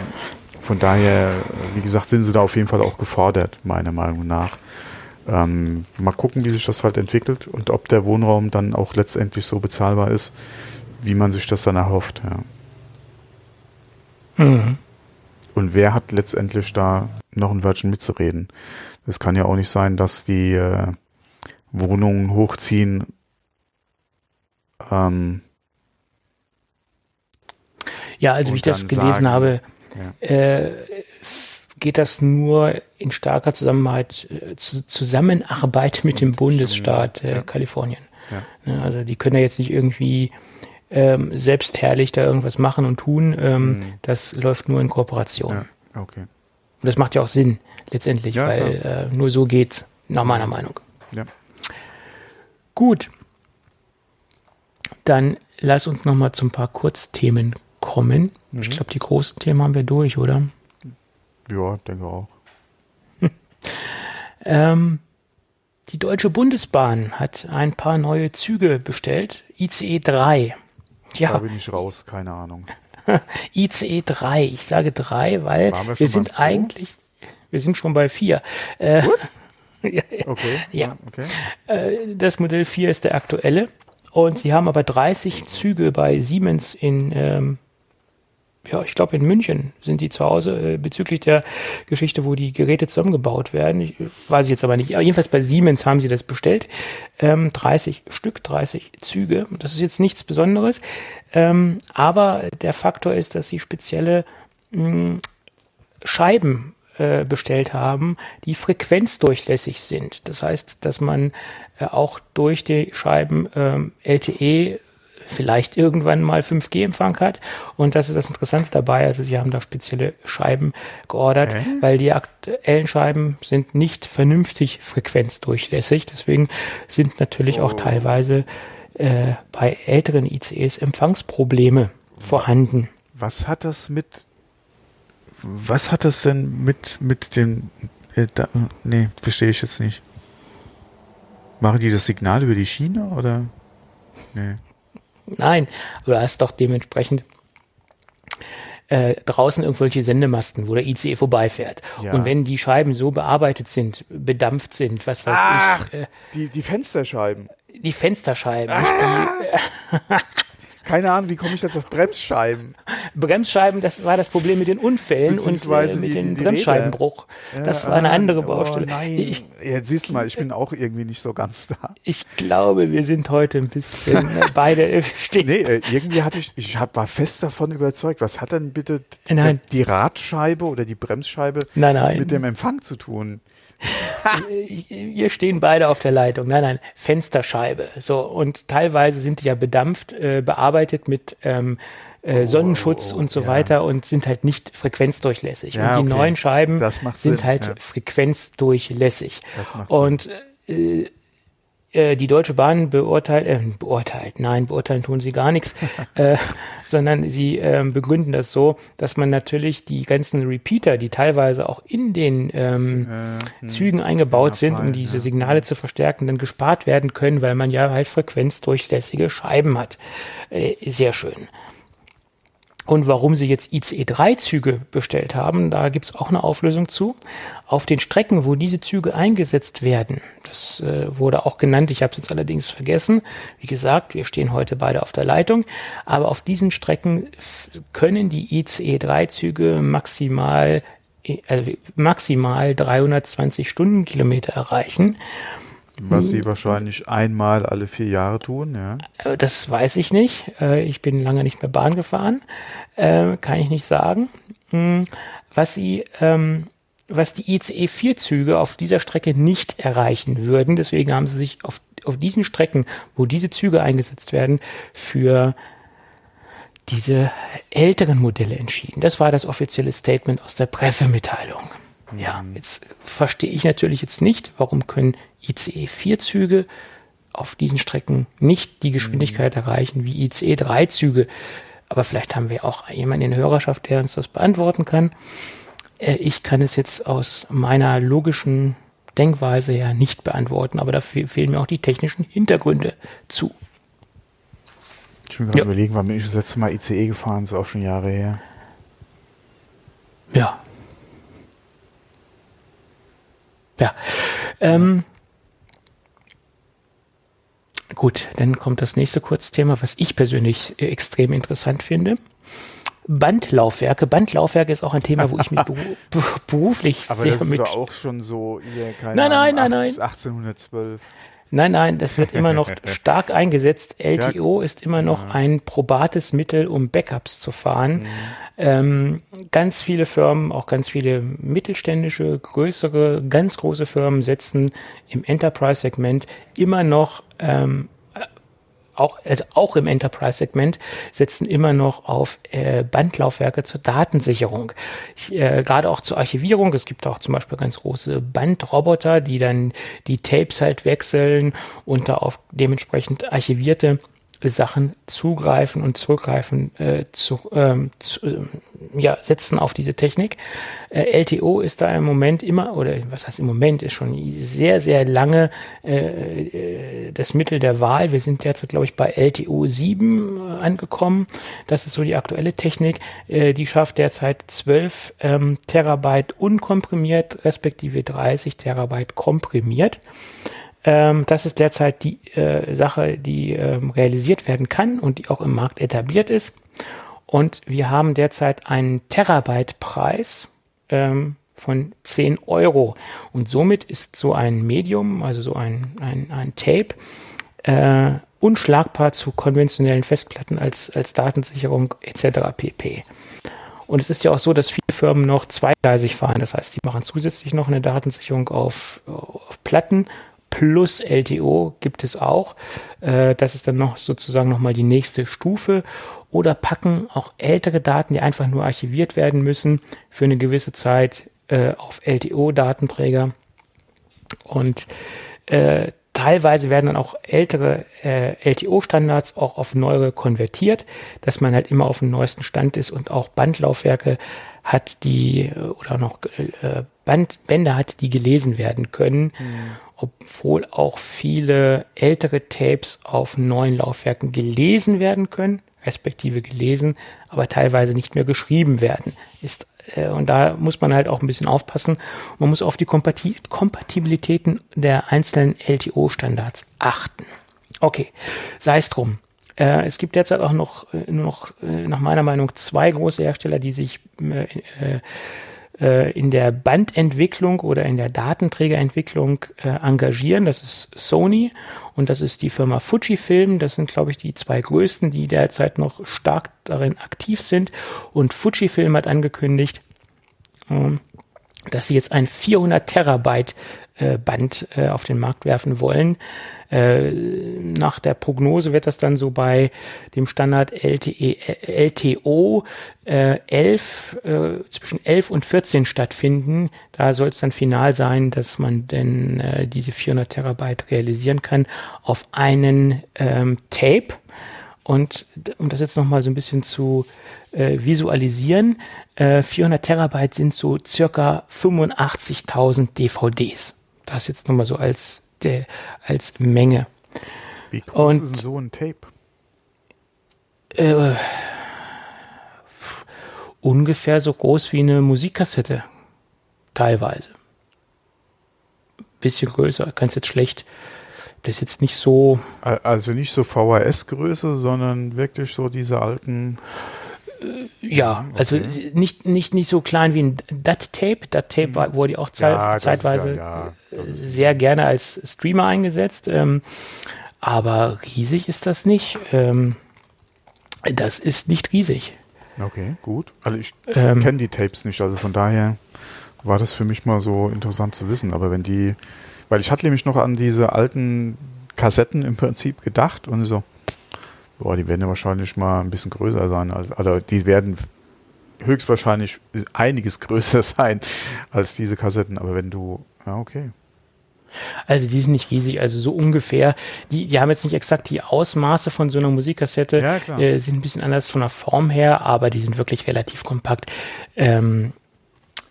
von daher, wie gesagt, sind sie da auf jeden Fall auch gefordert, meiner Meinung nach. Ähm, mal gucken, wie sich das halt entwickelt und ob der Wohnraum dann auch letztendlich so bezahlbar ist, wie man sich das dann erhofft. Ja. Mhm. Und wer hat letztendlich da noch ein Wörtchen mitzureden? Es kann ja auch nicht sein, dass die äh, Wohnungen hochziehen. Ähm, ja, also wie ich das gelesen sagen, habe, ja. äh, geht das nur in starker Zusammenarbeit, äh, Zusammenarbeit mit dem Bundesstaat äh, ja. Kalifornien. Ja. Ne, also die können ja jetzt nicht irgendwie ähm, selbstherrlich da irgendwas machen und tun. Ähm, mhm. Das läuft nur in Kooperation. Ja. Okay. Und das macht ja auch Sinn letztendlich, weil äh, nur so geht's, nach meiner Meinung. Ja. Gut. Dann lass uns noch mal zu ein paar Kurzthemen kommen. Mhm. Ich glaube, die großen Themen haben wir durch, oder? Ja, denke auch. [LAUGHS] ähm, die Deutsche Bundesbahn hat ein paar neue Züge bestellt. ICE 3. Ja. Da bin ich raus, keine Ahnung. [LAUGHS] ICE 3. Ich sage 3, weil wir wir, sind eigentlich, wir sind schon bei 4. Äh, [LAUGHS] ja. Okay. Ja. okay. Äh, das Modell 4 ist der aktuelle. Und sie haben aber 30 Züge bei Siemens in, ähm, ja, ich glaube in München sind die zu Hause äh, bezüglich der Geschichte, wo die Geräte zusammengebaut werden. Ich, weiß jetzt aber nicht. Aber jedenfalls bei Siemens haben sie das bestellt. Ähm, 30 Stück, 30 Züge. Das ist jetzt nichts Besonderes. Ähm, aber der Faktor ist, dass sie spezielle mh, Scheiben äh, bestellt haben, die frequenzdurchlässig sind. Das heißt, dass man äh, auch durch die Scheiben ähm, LTE vielleicht irgendwann mal 5G-Empfang hat. Und das ist das Interessante dabei. Also sie haben da spezielle Scheiben geordert, Okay. weil die aktuellen Scheiben sind nicht vernünftig frequenzdurchlässig. Deswegen sind natürlich auch teilweise äh, bei älteren ICEs Empfangsprobleme vorhanden. Was hat das mit was hat das denn mit mit dem äh, da, nee, verstehe ich jetzt nicht. Machen die das Signal über die Schiene oder? Nee. Nein, aber du hast doch dementsprechend äh, draußen irgendwelche Sendemasten, wo der ICE vorbeifährt. Ja. Und wenn die Scheiben so bearbeitet sind, bedampft sind, was weiß Ach, ich, äh, die die Fensterscheiben. die Fensterscheiben, nicht die [LAUGHS] Keine Ahnung, wie komme ich jetzt auf Bremsscheiben? Bremsscheiben, das war das Problem mit den Unfällen und äh, mit die- dem die- die Bremsscheibenbruch. das Ja, war eine andere ah, Baustelle. Oh nein. Ich, Jetzt siehst du mal, ich bin auch irgendwie nicht so ganz da. ich glaube, wir sind heute ein bisschen äh, [LAUGHS] beide äh, stehen. Nee, äh, irgendwie hatte ich, ich hab, war fest davon überzeugt. Was hat denn bitte d- Nein. die Radscheibe oder die Bremsscheibe Nein, nein. mit dem Empfang zu tun? [LAUGHS] Wir stehen beide auf der Leitung. Nein, nein, Fensterscheibe. So, und teilweise sind die ja bedampft, äh, bearbeitet mit ähm, äh, Sonnenschutz oh, und so ja. weiter und sind halt nicht frequenzdurchlässig. Ja, und die okay. neuen Scheiben sind Sinn, halt ja. frequenzdurchlässig. Und äh, äh, die Deutsche Bahn beurteilt, äh, beurteilt, nein, beurteilen tun sie gar nichts, [LAUGHS] äh, sondern sie ähm, begründen das so, dass man natürlich die ganzen Repeater, die teilweise auch in den ähm, Zügen eingebaut sind, um diese ja. Signale zu verstärken, dann gespart werden können, weil man ja halt frequenzdurchlässige Scheiben hat. Äh, sehr schön. Und warum sie jetzt ICE-3-Züge bestellt haben, da gibt's auch eine Auflösung zu. Auf den Strecken, wo diese Züge eingesetzt werden, das äh, wurde auch genannt, ich habe es jetzt allerdings vergessen. Wie gesagt, wir stehen heute beide auf der Leitung, aber auf diesen Strecken können die ICE-3-Züge maximal, äh, maximal 320 Stundenkilometer erreichen. Was sie wahrscheinlich einmal alle vier Jahre tun, ja. Äh, Das weiß ich nicht. Äh, Ich bin lange nicht mehr Bahn gefahren. Äh, Kann ich nicht sagen. Hm, Was sie, ähm, was die ICE-4-Züge auf dieser Strecke nicht erreichen würden. Deswegen haben sie sich auf, auf diesen Strecken, wo diese Züge eingesetzt werden, für diese älteren Modelle entschieden. Das war das offizielle Statement aus der Pressemitteilung. Ja, jetzt verstehe ich natürlich jetzt nicht, warum können ICE-4-Züge auf diesen Strecken nicht die Geschwindigkeit erreichen wie ICE-3-Züge. Aber vielleicht haben wir auch jemanden in der Hörerschaft, der uns das beantworten kann. Äh, Ich kann es jetzt aus meiner logischen Denkweise ja nicht beantworten, aber dafür fehlen mir auch die technischen Hintergründe zu. Ich bin gerade Ja. überlegen, wann bin ich das letzte Mal ICE gefahren, ist auch schon Jahre her. Ja. Ja. Ähm, gut, dann kommt das nächste Kurzthema, was ich persönlich äh, extrem interessant finde. Bandlaufwerke. Bandlaufwerke ist auch ein Thema, wo ich mich [LAUGHS] beru be- beruflich Aber sehr das ist mit. auch schon so, ihr, keine Nein, nein, Ahnung, nein, 18- 1812. Nein, nein, das wird immer noch [LAUGHS] stark eingesetzt. LTO ist immer noch ein probates Mittel, um Backups zu fahren. Ähm, ganz viele Firmen, auch ganz viele mittelständische, größere, ganz große Firmen setzen im Enterprise-Segment immer noch ähm, auch, also auch im Enterprise-Segment setzen immer noch auf äh, Bandlaufwerke zur Datensicherung. Ich, äh, Gerade auch zur Archivierung. Es gibt auch zum Beispiel ganz große Bandroboter, die dann die Tapes halt wechseln und da auf dementsprechend archivierte Sachen zugreifen und zurückgreifen äh, zu, ähm, zu äh, ja, setzen auf diese Technik. Äh, LTO ist da im Moment immer, oder was heißt im Moment, ist schon sehr, sehr lange äh, äh das Mittel der Wahl. Wir sind derzeit, glaube ich, bei LTO 7 äh, angekommen. Das ist so die aktuelle Technik. Die schafft derzeit 12 ähm, Terabyte unkomprimiert, respektive 30 Terabyte komprimiert. Ähm, das ist derzeit die äh, Sache, die ähm, realisiert werden kann und die auch im Markt etabliert ist. Und wir haben derzeit einen Terabyte-Preis ähm, von 10 Euro. Und somit ist so ein Medium, also so ein, ein, ein Tape, äh, unschlagbar zu konventionellen Festplatten als, als Datensicherung etc. pp. Und es ist ja auch so, dass viele Firmen noch zweigleisig fahren. Das heißt, sie machen zusätzlich noch eine Datensicherung auf, auf Platten plus LTO gibt es auch. Äh, das ist dann noch sozusagen nochmal die nächste Stufe. Oder packen auch ältere Daten, die einfach nur archiviert werden müssen, für eine gewisse Zeit äh, auf LTO-Datenträger. Und äh, teilweise werden dann auch ältere äh, LTO-Standards auch auf neuere konvertiert, dass man halt immer auf dem neuesten Stand ist und auch Bandlaufwerke hat, die äh, oder noch äh, Bandbänder hat, die gelesen werden können. Mhm obwohl auch viele ältere Tapes auf neuen Laufwerken gelesen werden können, respektive gelesen, aber teilweise nicht mehr geschrieben werden. Ist, äh, und da muss man halt auch ein bisschen aufpassen. Man muss auf die Kompatibilitäten der einzelnen LTO-Standards achten. Okay, sei es drum. Äh, es gibt derzeit auch noch, äh, nur noch, äh, nach meiner Meinung, zwei große Hersteller, die sich äh, in der Bandentwicklung oder in der Datenträgerentwicklung äh, engagieren. Das ist Sony und das ist die Firma Fujifilm. Das sind, glaube ich, die zwei größten, die derzeit noch stark darin aktiv sind. Und Fujifilm hat angekündigt, ähm, dass sie jetzt ein 400 Terabyte äh, Band äh, auf den Markt werfen wollen. Äh, nach der Prognose wird das dann so bei dem Standard LTE, LTO äh, 11, äh, zwischen 11 und 14 stattfinden. Da soll es dann final sein, dass man denn äh, diese 400 Terabyte realisieren kann auf einen ähm, Tape. Und um das jetzt nochmal so ein bisschen zu äh, visualisieren, äh, 400 Terabyte sind so circa 85.000 DVDs. Das jetzt nochmal so als, der, als Menge. Wie groß Und, ist so ein Tape? Äh, ungefähr so groß wie eine Musikkassette. Teilweise. Bisschen größer, kannst jetzt schlecht das ist jetzt nicht so. Also nicht so VHS-Größe, sondern wirklich so diese alten. Äh, ja, also okay. nicht, nicht, nicht so klein wie ein DAT-Tape. DAT-Tape mhm. wurde auch zeit, ja, zeitweise ja, ja, sehr gerne als Streamer eingesetzt. Ähm, aber riesig ist das nicht. Ähm, das ist nicht riesig. Okay, gut. Also ich ähm, kenne die Tapes nicht, also von daher war das für mich mal so interessant zu wissen. Aber wenn die weil ich hatte nämlich noch an diese alten Kassetten im Prinzip gedacht und so, boah, die werden ja wahrscheinlich mal ein bisschen größer sein. Als, also die werden höchstwahrscheinlich einiges [LAUGHS] größer sein als diese Kassetten. Aber wenn du, ja, okay. Also die sind nicht riesig, also so ungefähr. Die, die haben jetzt nicht exakt die Ausmaße von so einer Musikkassette, ja, äh, sind ein bisschen anders von der Form her, aber die sind wirklich relativ kompakt. Ähm,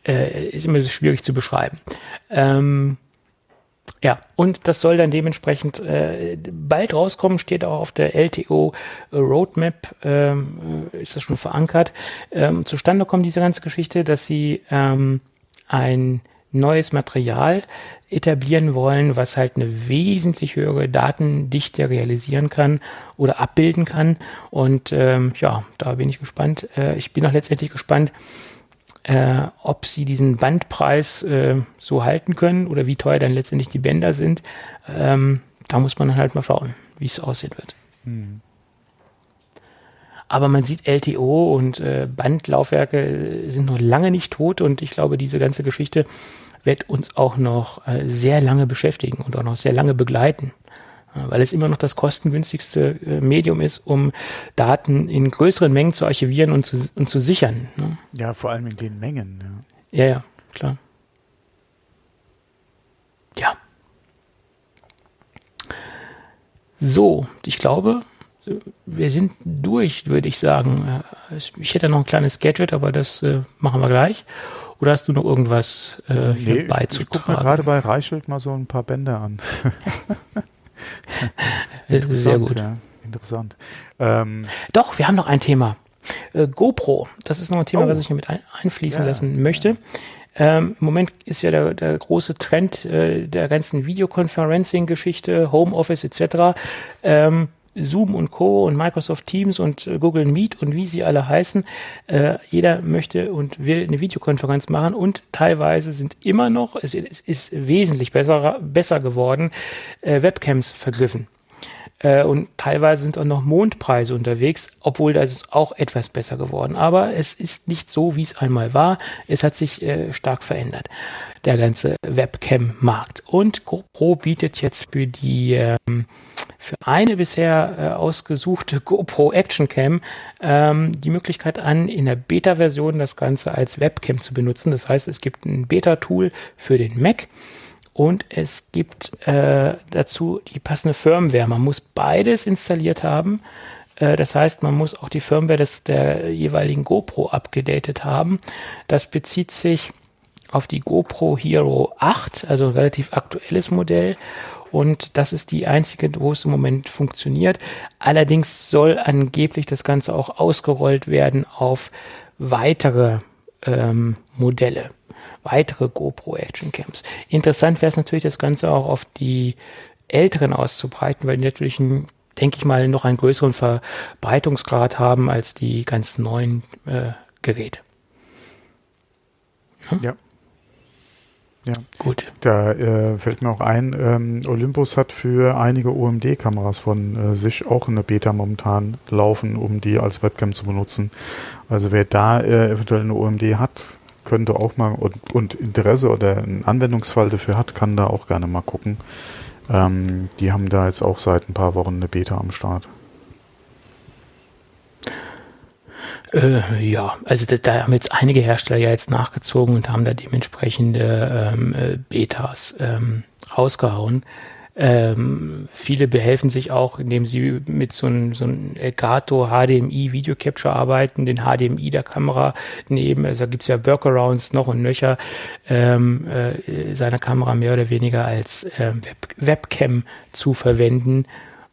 äh, ist immer so schwierig zu beschreiben. Ähm, ja, und das soll dann dementsprechend äh, bald rauskommen, steht auch auf der LTO Roadmap, ähm, ist das schon verankert. Ähm, zustande kommt diese ganze Geschichte, dass sie ähm, ein neues Material etablieren wollen, was halt eine wesentlich höhere Datendichte realisieren kann oder abbilden kann. Und ähm, ja, da bin ich gespannt. Äh, ich bin auch letztendlich gespannt, äh, ob sie diesen Bandpreis äh, so halten können oder wie teuer dann letztendlich die Bänder sind. Ähm, da muss man dann halt mal schauen, wie es aussehen wird. Hm. Aber man sieht LTO und äh, Bandlaufwerke sind noch lange nicht tot und ich glaube, diese ganze Geschichte wird uns auch noch äh, sehr lange beschäftigen und auch noch sehr lange begleiten weil es immer noch das kostengünstigste äh, Medium ist, um Daten in größeren Mengen zu archivieren und zu, und zu sichern. Ne? Ja, vor allem in den Mengen. Ja, ja, ja klar. Ja. So, ich glaube, wir sind durch, würde ich sagen. Äh, ich hätte noch ein kleines Gadget, aber das äh, machen wir gleich. Oder hast du noch irgendwas äh, hier nee, beizutragen? Ich, ich gucke mir gerade bei Reichelt mal so ein paar Bänder an. [LAUGHS] [LAUGHS] Sehr gut. Ja, interessant. Ähm, Doch, wir haben noch ein Thema. Äh, GoPro, das ist noch ein Thema, oh. was ich hier mit ein, einfließen ja, lassen möchte. Ja. Ähm, Im Moment ist ja der, der große Trend äh, der ganzen Videoconferencing-Geschichte, Homeoffice etc. Ähm, Zoom und Co. und Microsoft Teams und äh, Google Meet und wie sie alle heißen. Äh, jeder möchte und will eine Videokonferenz machen und teilweise sind immer noch, es, es ist wesentlich besser, besser geworden, äh, Webcams vergriffen. Äh, und teilweise sind auch noch Mondpreise unterwegs, obwohl das ist auch etwas besser geworden. Aber es ist nicht so, wie es einmal war. Es hat sich äh, stark verändert, der ganze Webcam-Markt. Und GoPro bietet jetzt für die ähm, für eine bisher äh, ausgesuchte [LAUGHS] GoPro Action Cam ähm, die Möglichkeit an, in der Beta-Version das Ganze als Webcam zu benutzen. Das heißt, es gibt ein Beta-Tool für den Mac und es gibt äh, dazu die passende Firmware. Man muss beides installiert haben. Äh, das heißt, man muss auch die Firmware des, der jeweiligen GoPro abgedatet haben. Das bezieht sich auf die GoPro Hero 8, also ein relativ aktuelles Modell. Und das ist die einzige, wo es im Moment funktioniert. Allerdings soll angeblich das Ganze auch ausgerollt werden auf weitere ähm, Modelle weitere GoPro Action Cams. Interessant wäre es natürlich, das Ganze auch auf die älteren auszubreiten, weil die natürlich ein, denke ich mal, noch einen größeren Verbreitungsgrad haben als die ganz neuen äh, Geräte. Hm? Ja. Ja, gut. Da äh, fällt mir auch ein, ähm, Olympus hat für einige OMD-Kameras von äh, sich auch in der Beta momentan laufen, um die als Webcam zu benutzen. Also wer da äh, eventuell eine OMD hat, könnte auch mal und, und Interesse oder einen Anwendungsfall dafür hat, kann da auch gerne mal gucken. Ähm, die haben da jetzt auch seit ein paar Wochen eine Beta am Start. Äh, ja, also da, da, haben jetzt einige Hersteller ja jetzt nachgezogen und haben da dementsprechende ähm, äh, Betas ähm, rausgehauen. Ähm, viele behelfen sich auch, indem sie mit so einem so ein Elgato HDMI Video Capture arbeiten, den HDMI der Kamera nehmen. Also da gibt's ja Workarounds noch und nöcher, ähm, äh, seiner Kamera mehr oder weniger als äh, Web Webcam zu verwenden.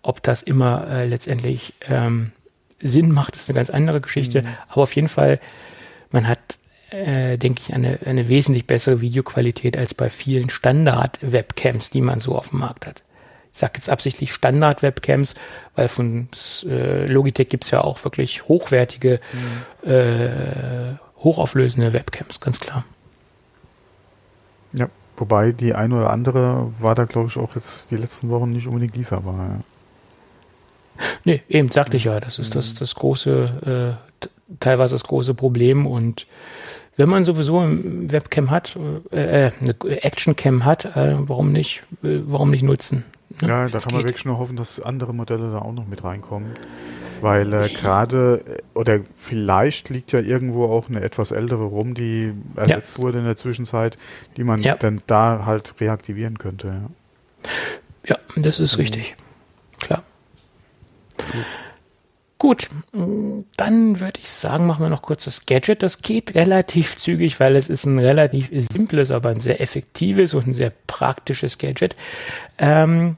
Ob das immer äh, letztendlich ähm, Sinn macht, ist eine ganz andere Geschichte. Mhm. Aber auf jeden Fall, man hat äh, denke ich, eine, eine wesentlich bessere Videoqualität als bei vielen Standard-Webcams, die man so auf dem Markt hat. Ich sage jetzt absichtlich Standard-Webcams, weil von äh, Logitech gibt's ja auch wirklich hochwertige, mhm. äh, hochauflösende Webcams, ganz klar. Ja, wobei die ein oder andere war da, glaube ich, auch jetzt die letzten Wochen nicht unbedingt lieferbar. Ja. Nee, eben sagte ich ja, das ist das, das große, äh, teilweise das große Problem und wenn man sowieso ein Webcam hat, äh, äh, eine Actioncam hat, äh, warum nicht, äh, warum nicht nutzen? Ne? Ja, da kann man wirklich nur hoffen, dass andere Modelle da auch noch mit reinkommen. Weil äh, gerade, äh, oder vielleicht liegt ja irgendwo auch eine etwas ältere rum, die ersetzt ja. wurde in der Zwischenzeit, die man ja. dann da halt reaktivieren könnte. Ja, ja das ist mhm. richtig. Klar. Gut. Dann würde ich sagen, machen wir noch kurz das Gadget. Das geht relativ zügig, weil es ist ein relativ simples, aber ein sehr effektives und ein sehr praktisches Gadget. Ähm,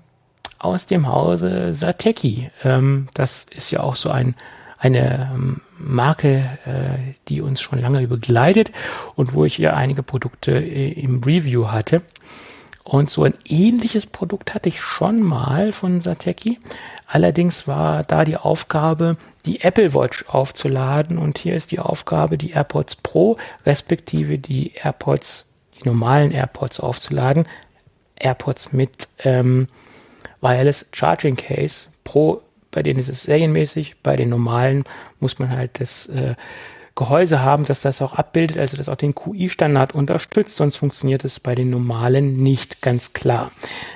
aus dem Hause Sateki. Ähm, das ist ja auch so ein, eine ähm, Marke, äh, die uns schon lange begleitet und wo ich ja einige Produkte äh, im Review hatte. Und so ein ähnliches Produkt hatte ich schon mal von Sateki. Allerdings war da die Aufgabe, die Apple Watch aufzuladen. Und hier ist die Aufgabe, die AirPods Pro respektive die AirPods, die normalen AirPods aufzuladen. AirPods mit ähm, Wireless Charging Case. Pro, bei denen ist es serienmäßig, bei den normalen muss man halt das äh, Gehäuse haben, dass das auch abbildet, also das auch den QI-Standard unterstützt, sonst funktioniert es bei den normalen nicht ganz klar.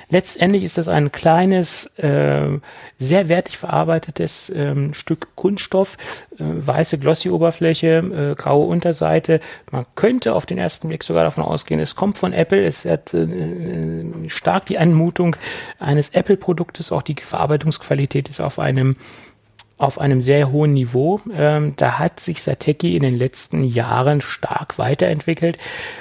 Letztendlich ist das ein kleines, äh, sehr wertig verarbeitetes ähm, Stück Kunststoff, äh, weiße Glossy-Oberfläche, äh, graue Unterseite. Man könnte auf den ersten Blick sogar davon ausgehen, es kommt von Apple, es hat äh, stark die Anmutung eines Apple-Produktes, auch die Verarbeitungsqualität ist auf einem auf einem sehr hohen Niveau. Ähm, da hat sich Sateki in den letzten Jahren stark weiterentwickelt.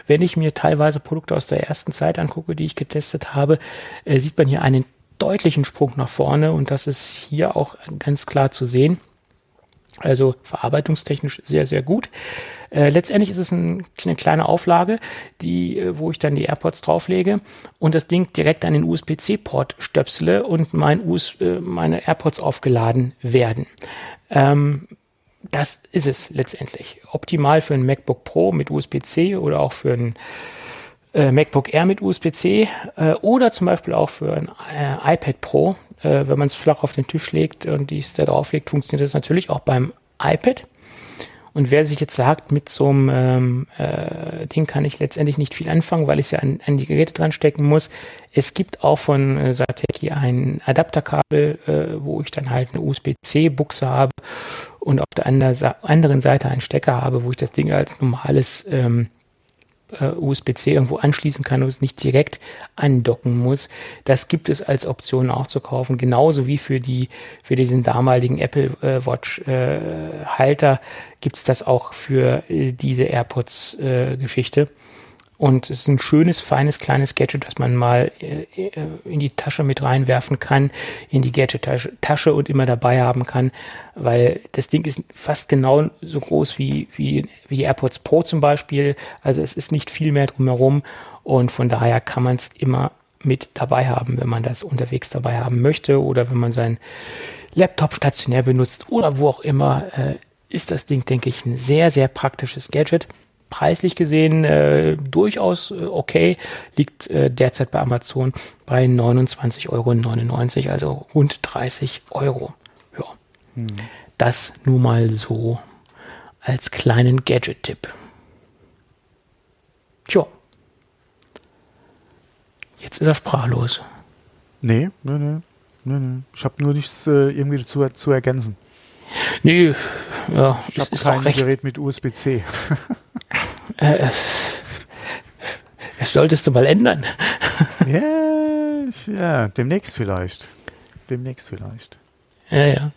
Wenn ich mir teilweise Produkte aus der ersten Zeit angucke, die ich getestet habe, äh, sieht man hier einen deutlichen Sprung nach vorne und das ist hier auch ganz klar zu sehen. Also verarbeitungstechnisch sehr, sehr gut. Äh, letztendlich ist es ein, eine kleine Auflage, die, äh, wo ich dann die AirPods drauflege und das Ding direkt an den USB-C-Port stöpsele und mein US, äh, meine AirPods aufgeladen werden. Ähm, das ist es letztendlich. Optimal für ein MacBook Pro mit USB-C oder auch für ein äh, MacBook Air mit USB-C äh, oder zum Beispiel auch für ein äh, iPad Pro. Wenn man es flach auf den Tisch legt und die da drauflegt, funktioniert das natürlich auch beim iPad. Und wer sich jetzt sagt, mit so einem ähm, äh, Ding kann ich letztendlich nicht viel anfangen, weil ich es ja an, an die Geräte dran stecken muss. Es gibt auch von äh, Sateki ein Adapterkabel, äh, wo ich dann halt eine USB-C-Buchse habe und auf der anderen Seite einen Stecker habe, wo ich das Ding als normales ähm, äh, USB-C irgendwo anschließen kann und es nicht direkt andocken muss. Das gibt es als Option auch zu kaufen, genauso wie für die für diesen damaligen Apple äh, Watch äh, Halter gibt es das auch für äh, diese AirPods äh, Geschichte. Und es ist ein schönes, feines, kleines Gadget, das man mal äh, äh, in die Tasche mit reinwerfen kann, in die Gadget-Tasche und immer dabei haben kann, weil das Ding ist fast genau so groß wie, wie, wie AirPods Pro zum Beispiel. Also es ist nicht viel mehr drumherum und von daher kann man es immer mit dabei haben, wenn man das unterwegs dabei haben möchte oder wenn man seinen Laptop stationär benutzt oder wo auch immer, äh, ist das Ding, denke ich, ein sehr, sehr praktisches Gadget preislich gesehen äh, durchaus äh, okay, liegt äh, derzeit bei Amazon bei 29,99 Euro, also rund 30 Euro. Ja. Hm. Das nur mal so als kleinen Gadget-Tipp. Tja. Jetzt ist er sprachlos. Nee, nee, nee. nee, nee. Ich habe nur nichts äh, irgendwie zu, zu ergänzen. Nee, ja, ich habe kein Gerät mit USB-C. [LAUGHS] äh, das solltest du mal ändern. ja, ja, demnächst vielleicht. Demnächst vielleicht. Ja, ja.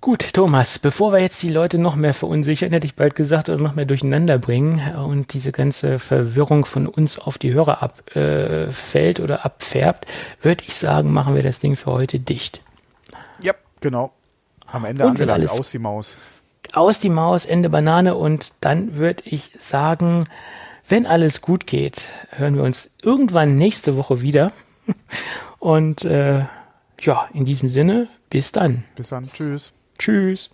Gut, Thomas, bevor wir jetzt die Leute noch mehr verunsichern, hätte ich bald gesagt, oder noch mehr durcheinander bringen und diese ganze Verwirrung von uns auf die Hörer abfällt äh, oder abfärbt, würde ich sagen, machen wir das Ding für heute dicht. Ja, genau. Am Ende und angelangt, aus die Maus. Aus die Maus, Ende Banane und dann würde ich sagen, wenn alles gut geht, hören wir uns irgendwann nächste Woche wieder. [LAUGHS] Und äh, ja, in diesem Sinne, bis dann. Bis dann. Tschüss. Tschüss.